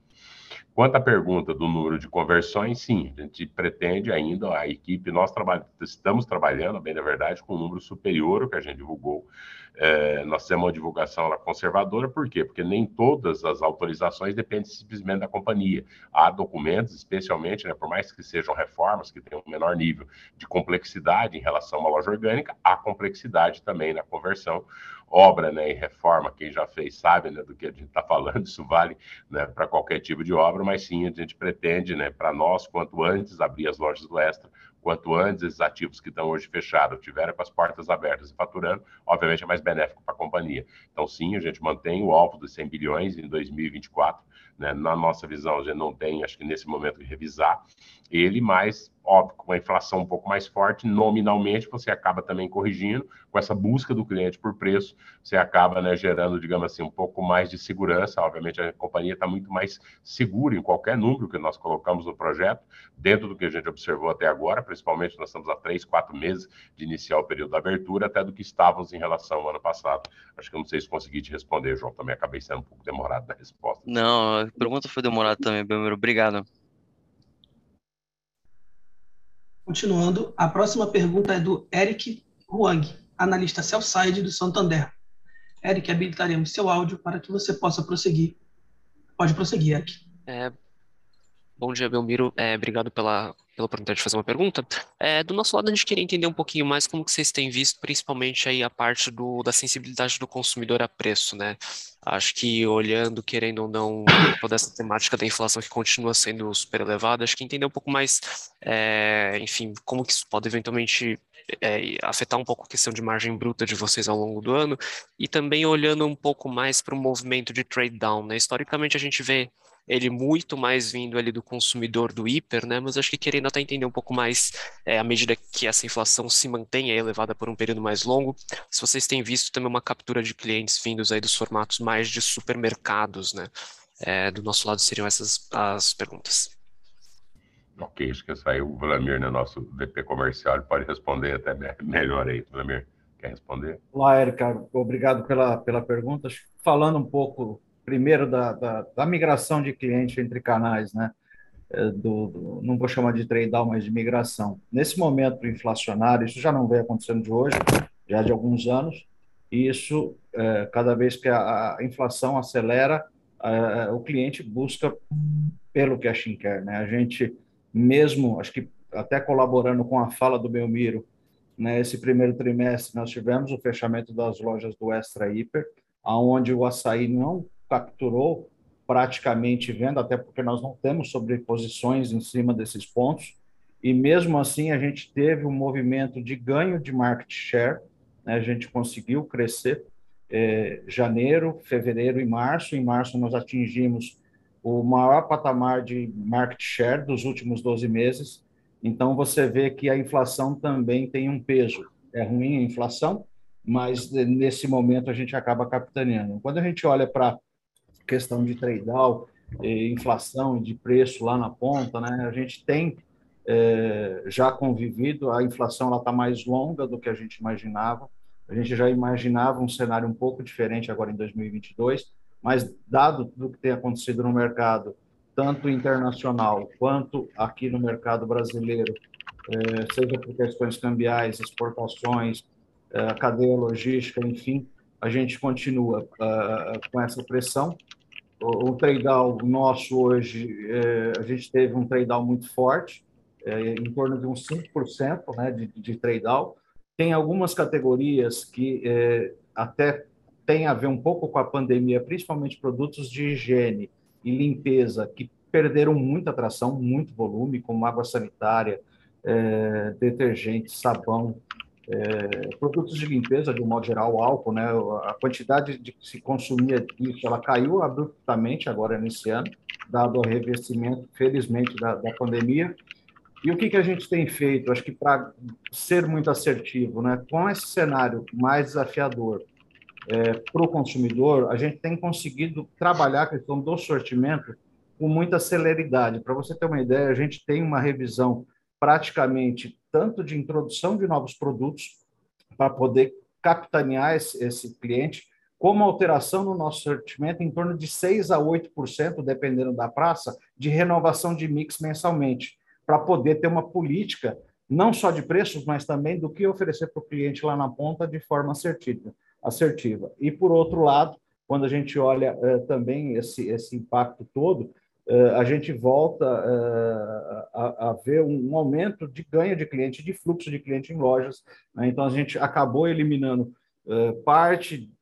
Quanto à pergunta do número de conversões, sim, a gente pretende ainda, a equipe, nós estamos trabalhando, bem da verdade, com um número superior ao que a gente divulgou. É, nós temos uma divulgação conservadora, por quê? Porque nem todas as autorizações dependem simplesmente da companhia. Há documentos, especialmente, né, por mais que sejam reformas que tenham um menor nível de complexidade em relação a uma loja orgânica, há complexidade também na conversão obra né, e reforma, quem já fez sabe né, do que a gente está falando, isso vale né, para qualquer tipo de obra, mas sim a gente pretende, né, para nós, quanto antes abrir as lojas do Extra, quanto antes esses ativos que estão hoje fechados tiverem com as portas abertas e faturando, obviamente é mais benéfico para a companhia. Então, sim, a gente mantém o alvo dos 100 bilhões em 2024, né? na nossa visão, a gente não tem, acho que nesse momento, que revisar ele, mas óbvio, com a inflação um pouco mais forte, nominalmente você acaba também corrigindo, com essa busca do cliente por preço, você acaba né, gerando, digamos assim, um pouco mais de segurança. Obviamente, a companhia está muito mais segura em qualquer número que nós colocamos no projeto, dentro do que a gente observou até agora, principalmente nós estamos há três, quatro meses de iniciar o período da abertura, até do que estávamos em relação ao ano passado. Acho que eu não sei se consegui te responder, João, também acabei sendo um pouco demorado na resposta. Não, a pergunta foi demorada também, Belmiro. Obrigado. Continuando, a próxima pergunta é do Eric Huang, analista sell-side do Santander. Eric, habilitaremos seu áudio para que você possa prosseguir. Pode prosseguir, Eric. É, bom dia, Belmiro. É, obrigado pela, pela oportunidade de fazer uma pergunta. É, do nosso lado, a gente queria entender um pouquinho mais como que vocês têm visto, principalmente aí a parte do, da sensibilidade do consumidor a preço, né? Acho que olhando, querendo ou não, toda essa temática da inflação que continua sendo super elevada, acho que entender um pouco mais, é, enfim, como que isso pode eventualmente é, afetar um pouco a questão de margem bruta de vocês ao longo do ano, e também olhando um pouco mais para o movimento de trade down, né? Historicamente a gente vê ele muito mais vindo ali do consumidor do hiper, né? Mas acho que querendo até entender um pouco mais, é, à medida que essa inflação se mantenha elevada por um período mais longo, se vocês têm visto também uma captura de clientes vindos aí dos formatos mais de supermercados, né? É, do nosso lado seriam essas as perguntas. Ok, acho que saiu o Vladimir, né, nosso VP comercial, ele pode responder até melhor aí, Vladimir. Quer responder? Olá, Érica, obrigado pela, pela pergunta. Falando um pouco primeiro da, da, da migração de cliente entre canais, né? É, do, do, não vou chamar de trade down, mas de migração. Nesse momento inflacionário, isso já não vem acontecendo de hoje, já de alguns anos, e isso, é, cada vez que a, a inflação acelera, é, o cliente busca pelo cash in care. Né? A gente, mesmo, acho que até colaborando com a fala do Belmiro, né, esse primeiro trimestre nós tivemos o fechamento das lojas do Extra Hiper, aonde o açaí não capturou praticamente venda, até porque nós não temos sobreposições em cima desses pontos, e mesmo assim a gente teve um movimento de ganho de market share, né? a gente conseguiu crescer é, janeiro, fevereiro e março. Em março nós atingimos o maior patamar de market share dos últimos 12 meses. Então você vê que a inflação também tem um peso. É ruim a inflação, mas nesse momento a gente acaba capitaneando. Quando a gente olha para questão de trade-down, inflação de preço lá na ponta, né? A gente tem é, já convivido, a inflação está mais longa do que a gente imaginava. A gente já imaginava um cenário um pouco diferente agora em 2022, mas dado tudo que tem acontecido no mercado, tanto internacional quanto aqui no mercado brasileiro, é, seja por questões cambiais, exportações, é, cadeia logística, enfim, a gente continua uh, com essa pressão o, trade-down nosso hoje, é, a gente teve um trade-down muito forte, é, em torno de uns 5% né, de, de trade-down. Tem algumas categorias que é, até tem a ver um pouco com a pandemia, principalmente produtos de higiene e limpeza, que perderam muita atração, muito volume, como água sanitária, é, detergente, sabão, é, produtos de limpeza, de um modo geral, álcool, né? A quantidade de que se consumia disso, ela caiu abruptamente agora nesse ano, dado o revestimento, felizmente, da, da pandemia. E o que, que a gente tem feito? Acho que para ser muito assertivo, né? com esse cenário mais desafiador é, para o consumidor, a gente tem conseguido trabalhar a questão do sortimento com muita celeridade. Para você ter uma ideia, a gente tem uma revisão praticamente tanto de introdução de novos produtos para poder capitanear esse, esse cliente, como alteração no nosso sortimento em torno de 6 a 8%, dependendo da praça, de renovação de mix mensalmente, para poder ter uma política não só de preços, mas também do que oferecer para o cliente lá na ponta de forma assertiva. assertiva. E, por outro lado, quando a gente olha uh, também esse, esse impacto todo, a gente volta uh, a, ver um, um, aumento de ganho de cliente, de fluxo de cliente em lojas. Né? Então, a gente acabou eliminando parte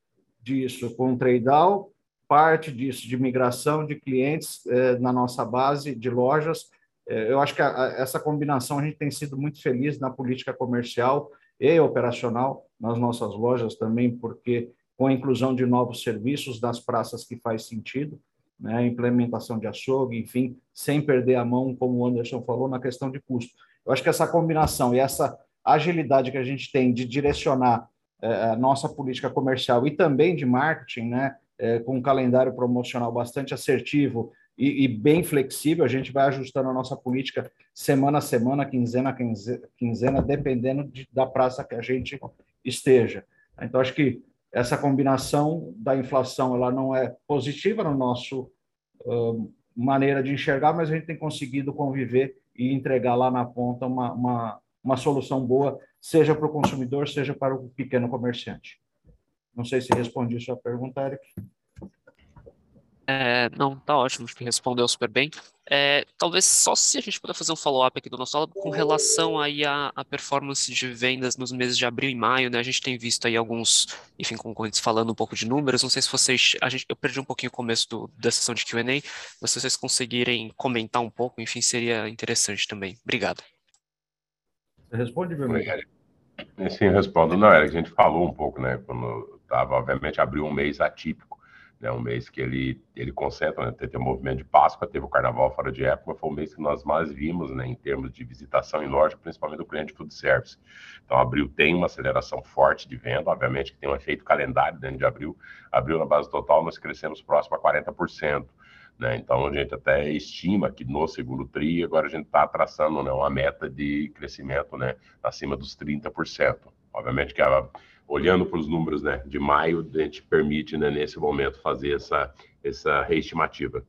disso com trade-down, parte disso de migração de clientes eh, na nossa base de lojas. Eh, eu acho que essa combinação a gente tem sido muito feliz na política comercial e operacional nas nossas lojas também, porque com a inclusão de novos serviços das praças que faz sentido, né, implementação de açougue, enfim, sem perder a mão, como o Anderson falou, na questão de custo. Eu acho que essa combinação e essa agilidade que a gente tem de direcionar é, a nossa política comercial e também de marketing, né, é, com um calendário promocional bastante assertivo e, e, bem flexível, a gente vai ajustando a nossa política semana a semana, quinzena a quinzena, dependendo de, da praça que a gente esteja. Então, acho que essa combinação da inflação ela não é positiva no nosso uh, maneira de enxergar, mas a gente tem conseguido conviver e entregar lá na ponta uma, uma, uma solução boa seja para o consumidor, seja para o pequeno comerciante. Não sei se respondi sua pergunta, Eric. É, não, tá ótimo, acho que respondeu super bem. É, talvez só se a gente puder fazer um follow-up aqui do nosso aula com relação aí à, à, performance de vendas nos meses de abril e maio, né? A gente tem visto aí alguns, enfim, concorrentes falando um pouco de números. Não sei se vocês, a gente, eu perdi um pouquinho o começo do, da sessão de Q&A, mas se vocês conseguirem comentar um pouco, enfim, seria interessante também. Obrigado. Você responde, meu amigo? Sim, respondo. Não, era que a gente falou um pouco, né? Quando estava, obviamente, abriu um mês atípico, né? Um mês que ele, ele concentra, né? Teve o movimento de Páscoa, teve o Carnaval fora de época, foi o mês que nós mais vimos, né? Em termos de visitação em loja, principalmente do cliente food service. Então, abril tem uma aceleração forte de venda, obviamente que tem um efeito calendário dentro de abril. Abril, na base total, nós crescemos próximo a 40%. Né? Então, a gente até estima que no segundo TRI, agora a gente está traçando né, uma meta de crescimento né, acima dos 30%. Obviamente que ela, olhando para os números né, de maio, a gente permite, né, nesse momento, fazer essa, essa reestimativa.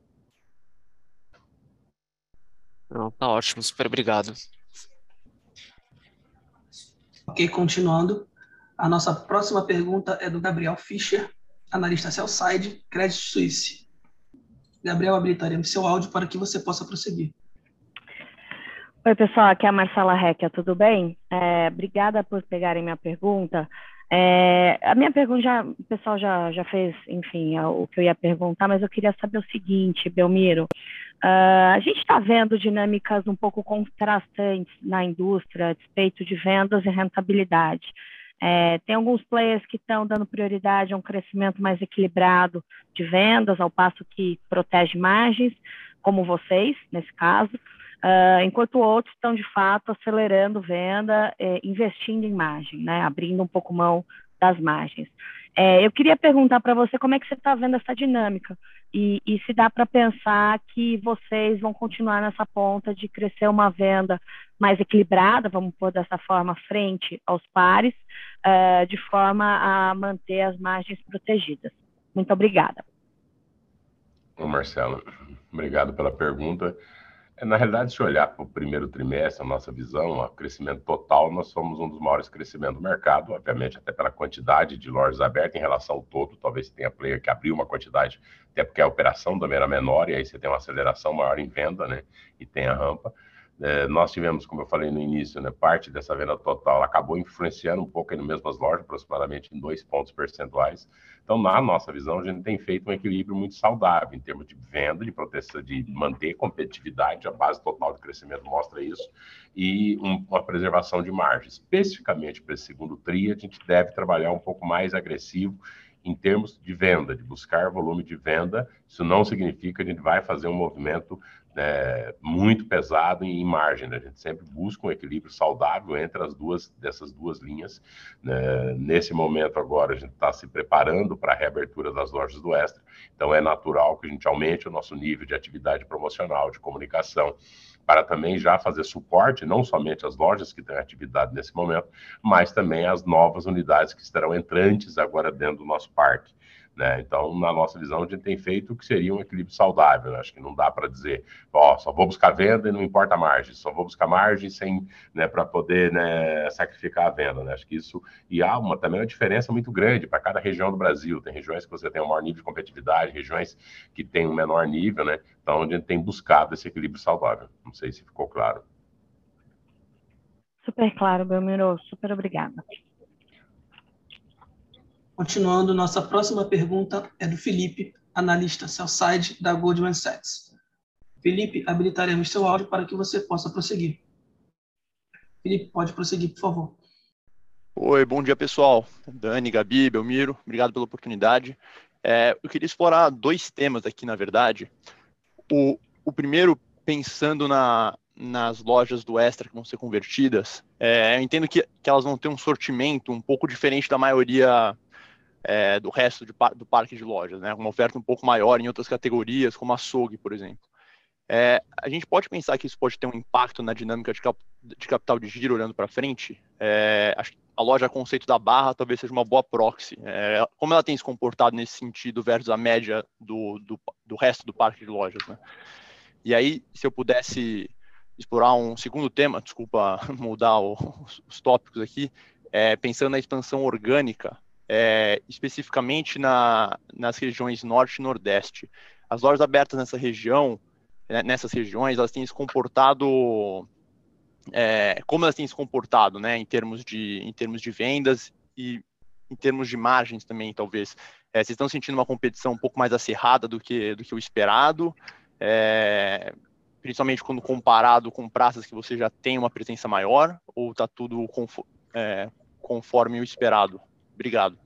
Tá ótimo, super obrigado. Ok, continuando. A nossa próxima pergunta é do Gabriel Fischer, analista Cellside, Credit Suisse. Gabriel, habilitaremos seu áudio para que você possa prosseguir. Oi, pessoal, aqui é a Marcela Requia, tudo bem? É, obrigada por pegarem minha pergunta. É, a minha pergunta, já, o pessoal já, já fez, enfim, o que eu ia perguntar, mas eu queria saber o seguinte, Belmiro. Uh, a gente está vendo dinâmicas um pouco contrastantes na indústria a despeito de vendas e rentabilidade. É, tem alguns players que estão dando prioridade a um crescimento mais equilibrado de vendas, ao passo que protege margens, como vocês, nesse caso, uh, enquanto outros estão, de fato, acelerando venda, é, investindo em margem, né, abrindo um pouco mão das margens. É, eu queria perguntar para você como é que você está vendo essa dinâmica e, e se dá para pensar que vocês vão continuar nessa ponta de crescer uma venda mais equilibrada, vamos pôr dessa forma, frente aos pares, uh, de forma a manter as margens protegidas. Muito obrigada. Ô Marcelo, obrigado pela pergunta. É, na realidade, se olhar para o primeiro trimestre, a nossa visão, o crescimento total, nós somos um dos maiores crescimentos do mercado, obviamente até pela quantidade de lojas abertas em relação ao todo, talvez tenha player que abriu uma quantidade, até porque a operação também era menor, e aí você tem uma aceleração maior em venda, né, e tem a rampa. É, nós tivemos, como eu falei no início, né, parte dessa venda total acabou influenciando um pouco aí no mesmas lojas, aproximadamente em dois pontos percentuais. Então, na nossa visão, a gente tem feito um equilíbrio muito saudável em termos de venda, de proteção, de manter competitividade, a base total de crescimento mostra isso, e um, uma preservação de margem. Especificamente para esse segundo TRI, a gente deve trabalhar um pouco mais agressivo em termos de venda, de buscar volume de venda. Isso não significa que a gente vai fazer um movimento né, muito pesado em, margem. Né? A gente sempre busca um equilíbrio saudável entre as duas dessas duas linhas. Né? Nesse momento agora a gente está se preparando para a reabertura das lojas do Extra, então é natural que a gente aumente o nosso nível de atividade promocional, de comunicação, para também já fazer suporte, não somente às lojas que têm atividade nesse momento, mas também às novas unidades que estarão entrantes agora dentro do nosso parque. Né? Então, na nossa visão, a gente tem feito o que seria um equilíbrio saudável. Né? Acho que não dá para dizer, ó, só vou buscar venda e não importa a margem, só vou buscar margem sem, né, para poder né, sacrificar a venda. Né? Acho que isso e há uma também uma diferença muito grande para cada região do Brasil. Tem regiões que você tem um maior nível de competitividade, regiões que tem um menor nível, né? Então, a gente tem buscado esse equilíbrio saudável. Não sei se ficou claro. Super claro, Belmiro. Super obrigada. Continuando, nossa próxima pergunta é do Felipe, analista Cellside da Goldman Sachs. Felipe, habilitaremos seu áudio para que você possa prosseguir. Felipe, pode prosseguir, por favor. Oi, bom dia, pessoal. Dani, Gabi, Belmiro, obrigado pela oportunidade. É, eu queria explorar dois temas aqui, na verdade. O, o primeiro, pensando na, nas lojas do Extra que vão ser convertidas, é, eu entendo que, que elas vão ter um sortimento um pouco diferente da maioria é, do resto de, do parque de lojas, né? Uma oferta um pouco maior em outras categorias, como açougue, por exemplo. É, a gente pode pensar que isso pode ter um impacto na dinâmica de, cap, de capital de giro olhando para frente. É, a loja conceito da Barra talvez seja uma boa proxy. É, como ela tem se comportado nesse sentido versus a média do, do, do resto do parque de lojas, né? E aí, se eu pudesse explorar um segundo tema, desculpa mudar o, os tópicos aqui, é, pensando na expansão orgânica é, especificamente na, nas regiões norte e nordeste. As lojas abertas nessa região, né, nessas regiões, elas têm se comportado é, como elas têm se comportado, né, em termos de em termos de vendas e em termos de margens também, talvez. É, vocês estão sentindo uma competição um pouco mais acirrada do que do que o esperado, é, principalmente quando comparado com praças que você já tem uma presença maior, ou está tudo é, conforme o esperado? Obrigado.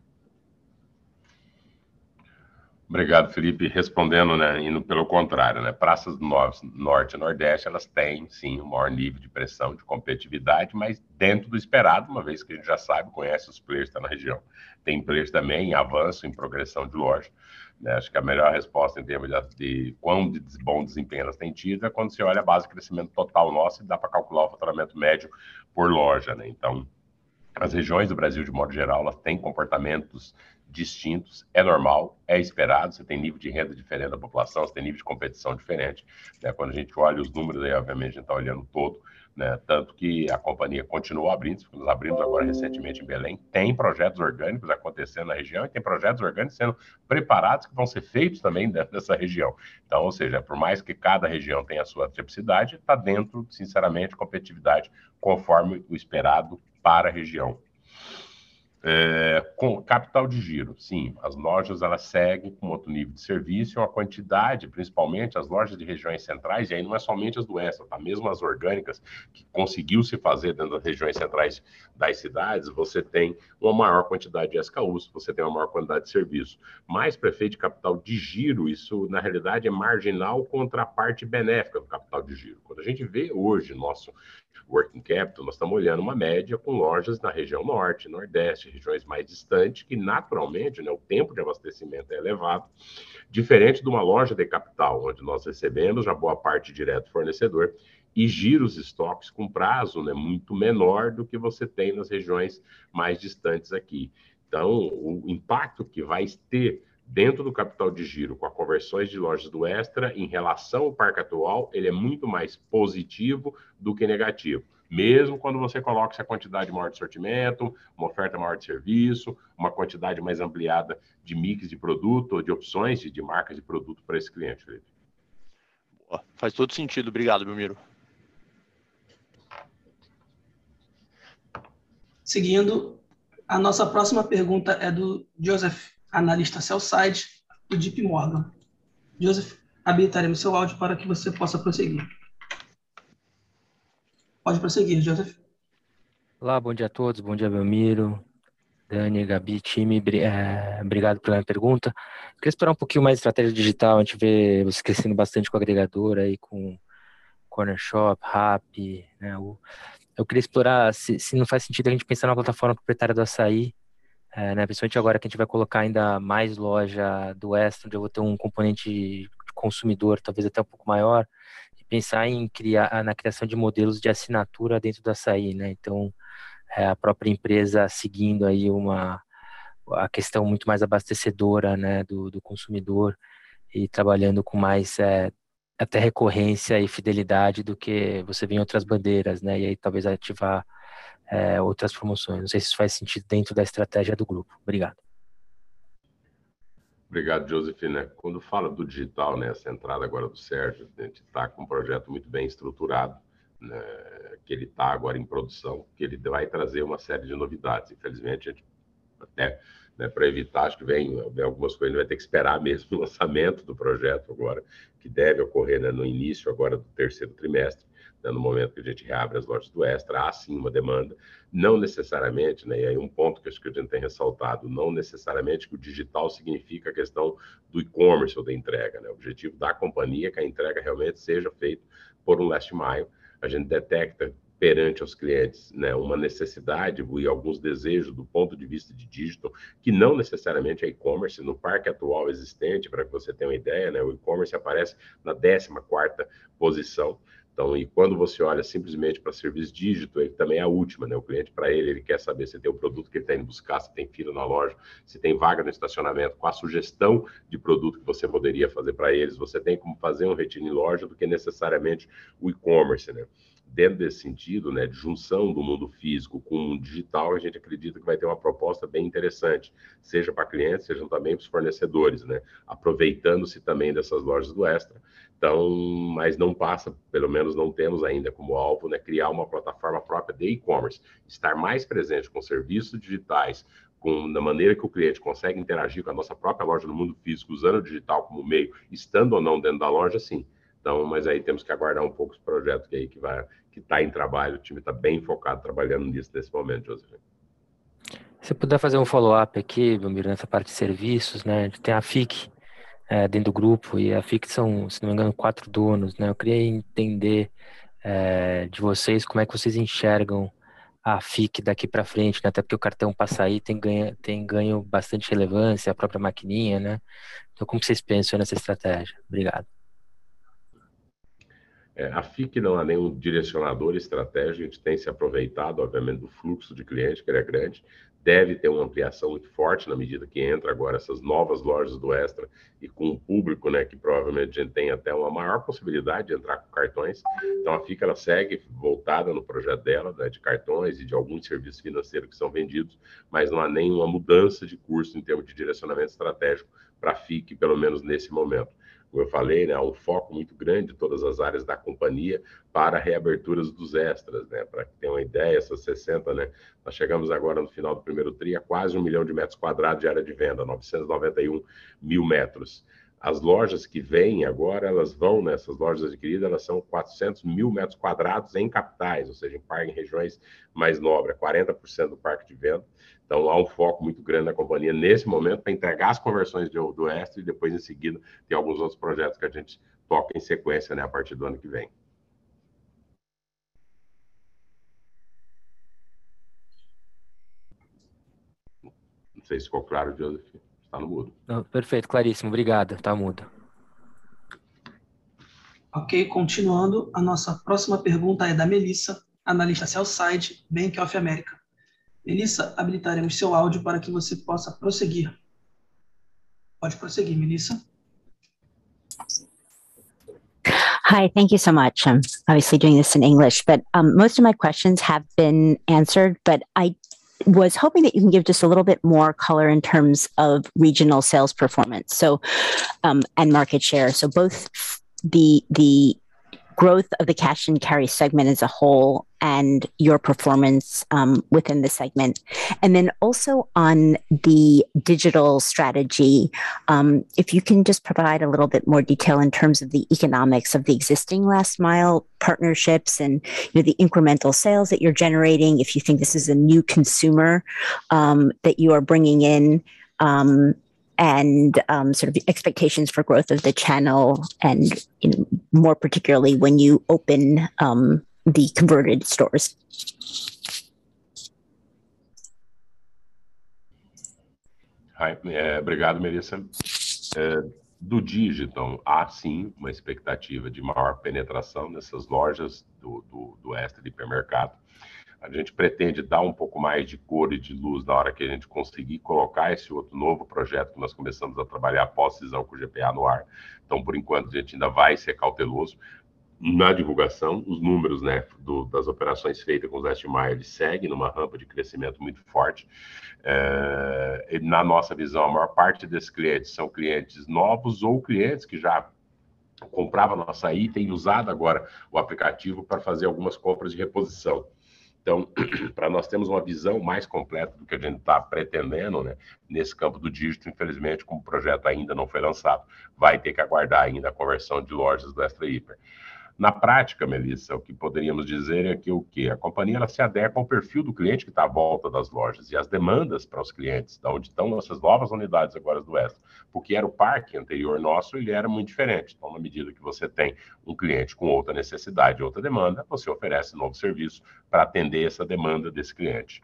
Obrigado, Felipe. Respondendo, né, indo pelo contrário, né, praças do norte e nordeste, elas têm, sim, um maior nível de pressão, de competitividade, mas dentro do esperado, uma vez que a gente já sabe, conhece os players que estão na região. Tem players também em avanço, em progressão de loja. Né, acho que a melhor resposta em termos de, de quão de bom desempenho elas têm tido é quando você olha a base de crescimento total nosso e dá para calcular o faturamento médio por loja, né? Então, as regiões do Brasil, de modo geral, elas têm comportamentos distintos, é normal, é esperado, você tem nível de renda diferente da população, você tem nível de competição diferente. Né? Quando a gente olha os números, aí, obviamente, a gente está olhando todo, né? tanto que a companhia continuou abrindo, nós abrimos agora recentemente em Belém, tem projetos orgânicos acontecendo na região e tem projetos orgânicos sendo preparados que vão ser feitos também dentro dessa região. Então, ou seja, por mais que cada região tenha a sua tipicidade, está dentro, sinceramente, competitividade conforme o esperado para a região. É, com capital de giro, sim, as lojas elas seguem com outro nível de serviço e uma quantidade, principalmente as lojas de regiões centrais, e aí não é somente as do Extra, tá? mesmo as orgânicas, que conseguiu se fazer dentro das regiões centrais das cidades, você tem uma maior quantidade de SKUs, você tem uma maior quantidade de serviço. Mais prefeito de capital de giro, isso na realidade é marginal contra a parte benéfica do capital de giro. Quando a gente vê hoje nosso working capital, nós estamos olhando uma média com lojas na região norte, nordeste, regiões mais distantes, que naturalmente né, o tempo de abastecimento é elevado, diferente de uma loja de capital, onde nós recebemos já boa parte direto do fornecedor e gira os estoques com prazo né, muito menor do que você tem nas regiões mais distantes aqui. Então, o impacto que vai ter dentro do capital de giro, com as conversões de lojas do Extra, em relação ao parque atual, ele é muito mais positivo do que negativo. Mesmo quando você coloca essa quantidade maior de sortimento, uma oferta maior de serviço, uma quantidade mais ampliada de mix de produto ou de opções de, de marcas de produto para esse cliente, Felipe. Boa. Faz todo sentido. Obrigado, Belmiro. Seguindo, a nossa próxima pergunta é do Joseph analista sell-side do Deep Morgan. Joseph, habilitaremos seu áudio para que você possa prosseguir. Pode prosseguir, Joseph. Olá, bom dia a todos, bom dia, Belmiro, Dani, Gabi, time, é, obrigado pela pergunta. Queria explorar um pouquinho mais estratégia digital, a gente vê você crescendo bastante com agregador aí, com Corner Shop, Rap, né? Eu queria explorar se, se, não faz sentido a gente pensar na plataforma proprietária do Açaí, é, né? principalmente agora que a gente vai colocar ainda mais loja do Extra, onde eu vou ter um componente consumidor talvez até um pouco maior, e pensar em criar na criação de modelos de assinatura dentro do Açaí, né? Então, é, a própria empresa seguindo aí uma a questão muito mais abastecedora né, do, do consumidor e trabalhando com mais é, até recorrência e fidelidade do que você vê em outras bandeiras, né? E aí talvez ativar é, outras promoções. Não sei se isso faz sentido dentro da estratégia do grupo. Obrigado. Obrigado, Josefina. Quando fala do digital, né, essa entrada agora do Sérgio, a gente está com um projeto muito bem estruturado né, que ele está agora em produção, que ele vai trazer uma série de novidades. Infelizmente, a gente até né, para evitar, acho que vem, vem, algumas coisas, vai ter que esperar mesmo o lançamento do projeto agora, que deve ocorrer né, no início agora do terceiro trimestre, né, no momento que a gente reabre as lojas do Extra, há sim uma demanda, não necessariamente, né, e aí um ponto que acho que a gente tem ressaltado, não necessariamente que o digital significa a questão do e-commerce ou da entrega, né, o objetivo da companhia é que a entrega realmente seja feita por um last mile, a gente detecta perante os clientes né, uma necessidade e alguns desejos do ponto de vista de digital, que não necessariamente é e-commerce. No parque atual existente, para que você tenha uma ideia, né, o e-commerce aparece na 14 posição. Então, e quando você olha simplesmente para serviço dígito, ele também é a última, né? O cliente, para ele, ele quer saber se tem o produto que ele está indo buscar, se tem fila na loja, se tem vaga no estacionamento, com a sugestão de produto que você poderia fazer para eles. Você tem como fazer um retiro em loja do que necessariamente o e-commerce, né? dentro desse sentido, né, de junção do mundo físico com o digital, a gente acredita que vai ter uma proposta bem interessante, seja para clientes, seja também para os fornecedores, né, aproveitando-se também dessas lojas do Extra. Então, mas não passa, pelo menos não temos ainda como alvo, né, criar uma plataforma própria de e-commerce, estar mais presente com serviços digitais, com, da maneira que o cliente consegue interagir com a nossa própria loja no mundo físico, usando o digital como meio, estando ou não dentro da loja, sim. Então, mas aí temos que aguardar um pouco os projetos que aí que vai que está em trabalho. O time está bem focado trabalhando nisso nesse momento, José. Se puder fazer um follow-up aqui, Belmiro, nessa parte de serviços, né? Tem a FIC é, dentro do grupo e a FIC são, se não me engano, quatro donos, né? Eu queria entender é, de vocês como é que vocês enxergam a FIC daqui para frente, né? até porque o cartão Passaí tem ganho, tem ganho bastante relevância, a própria maquininha, né? Então, como vocês pensam nessa estratégia? Obrigado. É, a FIC não há nenhum direcionador estratégico, a gente tem se aproveitado, obviamente, do fluxo de clientes, que ele é grande, deve ter uma ampliação muito forte na medida que entra agora essas novas lojas do Extra e com o público, né, que provavelmente a gente tem até uma maior possibilidade de entrar com cartões. Então a FIC ela segue voltada no projeto dela, né, de cartões e de alguns serviços financeiros que são vendidos, mas não há nenhuma mudança de curso em termos de direcionamento estratégico para a FIC, pelo menos nesse momento como eu falei, né, um foco muito grande em todas as áreas da companhia para reaberturas dos extras, né, para que tenham uma ideia, essas 60, né, nós chegamos agora no final do primeiro TRI a quase um milhão de metros quadrados de área de venda, 991 mil metros. As lojas que vêm agora, elas vão nessas lojas adquiridas, elas são 400 mil metros quadrados em capitais, ou seja, em, em regiões mais nobres, 40% do parque de venda. Então, há um foco muito grande na companhia nesse momento para entregar as conversões do, do Extra e depois, em seguida, tem alguns outros projetos que a gente toca em sequência né, a partir do ano que vem. Não sei se ficou claro, Joseph. Está no mudo. Não, perfeito, claríssimo. Obrigado. Está mudo. Ok, continuando, a nossa próxima pergunta é da Melissa, analista Cellside, Bank of America. Melissa, habilitaremos seu áudio para que você possa prosseguir. Pode prosseguir, Melissa. Hi, thank you so much. I'm obviously doing this in English, but um, most of my questions have been answered, but I was hoping that you can give just a little bit more color in terms of regional sales performance so um, and market share so both the the growth of the cash and carry segment as a whole and your performance um, within the segment. And then also on the digital strategy, um, if you can just provide a little bit more detail in terms of the economics of the existing last mile partnerships and you know, the incremental sales that you're generating, if you think this is a new consumer um, that you are bringing in. Um, and um, sort of expectations for growth of the channel, and you know, more particularly when you open um, the converted stores. Hi, é, obrigado, Melissa. É, do digital, há sim uma expectativa de maior penetração nessas lojas do, do, do extra de hipermercado. A gente pretende dar um pouco mais de cor e de luz na hora que a gente conseguir colocar esse outro novo projeto que nós começamos a trabalhar após cisão com o GPA no ar. Então, por enquanto, a gente ainda vai ser cauteloso na divulgação. Os números né, do, das operações feitas com os Last Mile seguem numa rampa de crescimento muito forte. É, na nossa visão, a maior parte desses clientes são clientes novos ou clientes que já compravam nossa açaí e usado agora o aplicativo para fazer algumas compras de reposição. Então, para nós termos uma visão mais completa do que a gente está pretendendo, né, nesse campo do dígito, infelizmente, como o projeto ainda não foi lançado, vai ter que aguardar ainda a conversão de lojas do Extra Hiper. Na prática, Melissa, o que poderíamos dizer é que o que a companhia ela se adequa ao perfil do cliente que está à volta das lojas e as demandas para os clientes, da onde estão essas novas unidades agora do Extra, porque era o parque anterior nosso, ele era muito diferente. Então, na medida que você tem um cliente com outra necessidade, outra demanda, você oferece novo serviço para atender essa demanda desse cliente.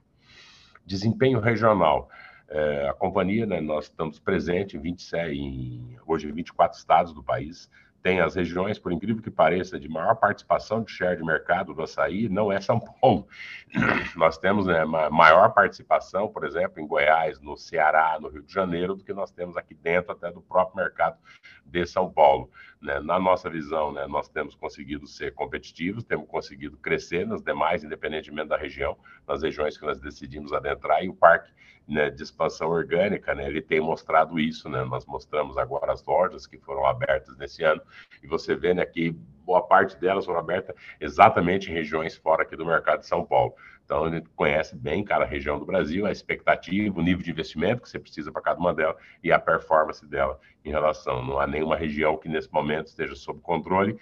Desempenho regional. É, a companhia, né, nós estamos presentes em 27, em, hoje em 24 estados do país, tem as regiões, por incrível que pareça, de maior participação de share de mercado do açaí, não é São Paulo. Nós temos né, maior participação, por exemplo, em Goiás, no Ceará, no Rio de Janeiro, do que nós temos aqui dentro até do próprio mercado de São Paulo. Né? Na nossa visão, né, nós temos conseguido ser competitivos, temos conseguido crescer nas demais, independentemente da região, nas regiões que nós decidimos adentrar, e o parque né, de expansão orgânica, né, ele tem mostrado isso, né, nós mostramos agora as lojas que foram abertas nesse ano, e você vê né, que boa parte delas foram abertas exatamente em regiões fora aqui do mercado de São Paulo. Então, gente conhece bem cada região do Brasil, a expectativa, o nível de investimento que você precisa para cada uma delas e a performance dela em relação. Não há nenhuma região que nesse momento esteja sob controle.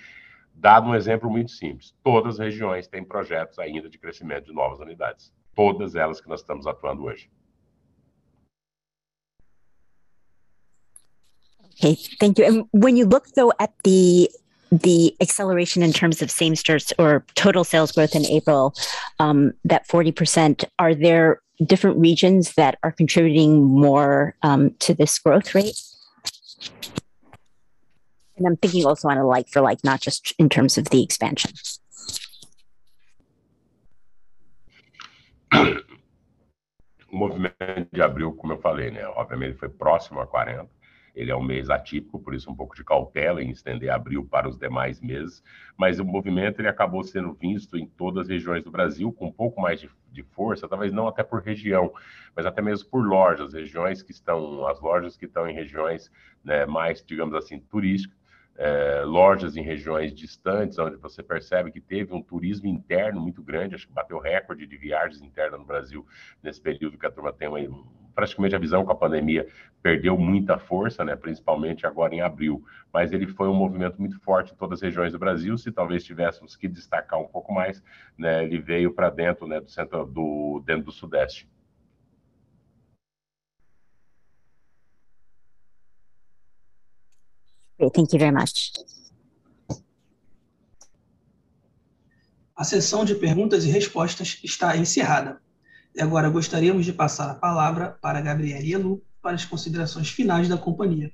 Dado um exemplo muito simples, todas as regiões têm projetos ainda de crescimento de novas unidades. Todas elas que nós estamos atuando hoje. Okay, thank you. And when you look though at the the acceleration in terms of same stores or total sales growth in April, um, that 40%, are there different regions that are contributing more um, to this growth rate? And I'm thinking also on a like for like, not just in terms of the expansion. O movimento de abril, como eu falei, né? Obviamente foi próximo a 40. Ele é um mês atípico, por isso um pouco de cautela em estender abril para os demais meses, mas o movimento ele acabou sendo visto em todas as regiões do Brasil com um pouco mais de, de força, talvez não até por região, mas até mesmo por lojas, regiões que estão, as lojas que estão em regiões né, mais, digamos assim, turísticas, é, lojas em regiões distantes, onde você percebe que teve um turismo interno muito grande, acho que bateu recorde de viagens internas no Brasil nesse período que a turma tem uma, praticamente a visão com a pandemia perdeu muita força, né, principalmente agora em abril, mas ele foi um movimento muito forte em todas as regiões do Brasil. Se talvez tivéssemos que destacar um pouco mais, né, ele veio para dentro, né, do centro do dentro do Sudeste. Thank you very much. A sessão de perguntas e respostas está encerrada. E agora gostaríamos de passar a palavra para Gabriela Elu para as considerações finais da companhia.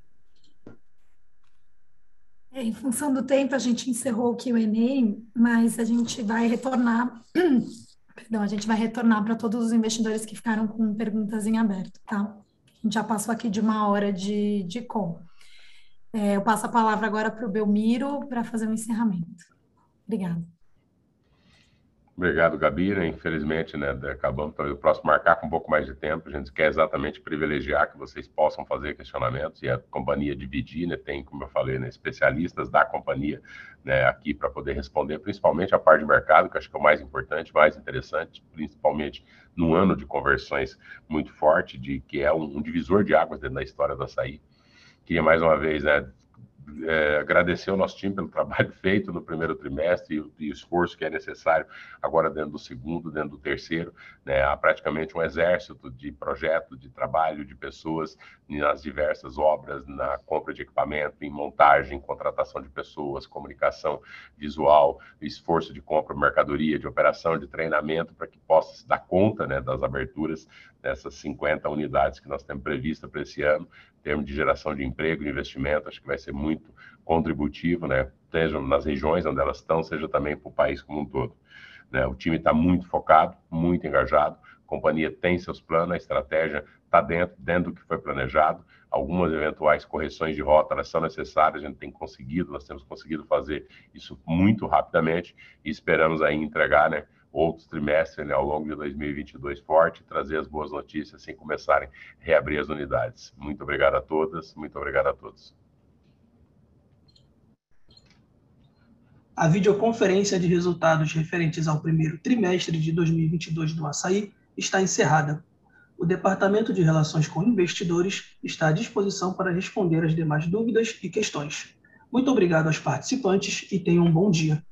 É, em função do tempo, a gente encerrou o Q&A, mas a gente vai retornar, perdão, a gente vai retornar para todos os investidores que ficaram com perguntas em aberto, tá? A gente já passou aqui de uma hora de, de call. É, eu passo a palavra agora para o Belmiro para fazer o um encerramento. Obrigada. Obrigado, Gabi. Né? Infelizmente, né, acabamos talvez o próximo marcar com um pouco mais de tempo. A gente quer exatamente privilegiar que vocês possam fazer questionamentos e a companhia dividir, né, tem, como eu falei, né, especialistas da companhia né, aqui para poder responder, principalmente a parte de mercado, que acho que é o mais importante, mais interessante, principalmente no ano de conversões muito forte, de que é um, um divisor de águas dentro da história do açaí. Queria mais uma vez né, é, agradecer ao nosso time pelo trabalho feito no primeiro trimestre e, e, o esforço que é necessário agora dentro do segundo, dentro do terceiro. Né, há praticamente um exército de projetos, de trabalho, de pessoas nas diversas obras, na compra de equipamento, em montagem, contratação de pessoas, comunicação visual, esforço de compra, mercadoria, de operação, de treinamento, para que possa se dar conta né, das aberturas dessas 50 unidades que nós temos prevista para esse ano, termos de geração de emprego, de investimento, acho que vai ser muito contributivo, né? Seja nas regiões onde elas estão, seja também para o país como um todo. Né? O time está muito focado, muito engajado, a companhia tem seus planos, a estratégia está dentro, dentro do que foi planejado. Algumas eventuais correções de rota elas são necessárias, a gente tem conseguido, nós temos conseguido fazer isso muito rapidamente e esperamos aí entregar, né? Outros trimestres né, ao longo de 2022 forte, trazer as boas notícias assim começarem a reabrir as unidades. Muito obrigado a todas, muito obrigado a todos. A videoconferência de resultados referentes ao primeiro trimestre de 2022 do Açaí está encerrada. O Departamento de Relações com Investidores está à disposição para responder as demais dúvidas e questões. Muito obrigado aos participantes e tenham um bom dia.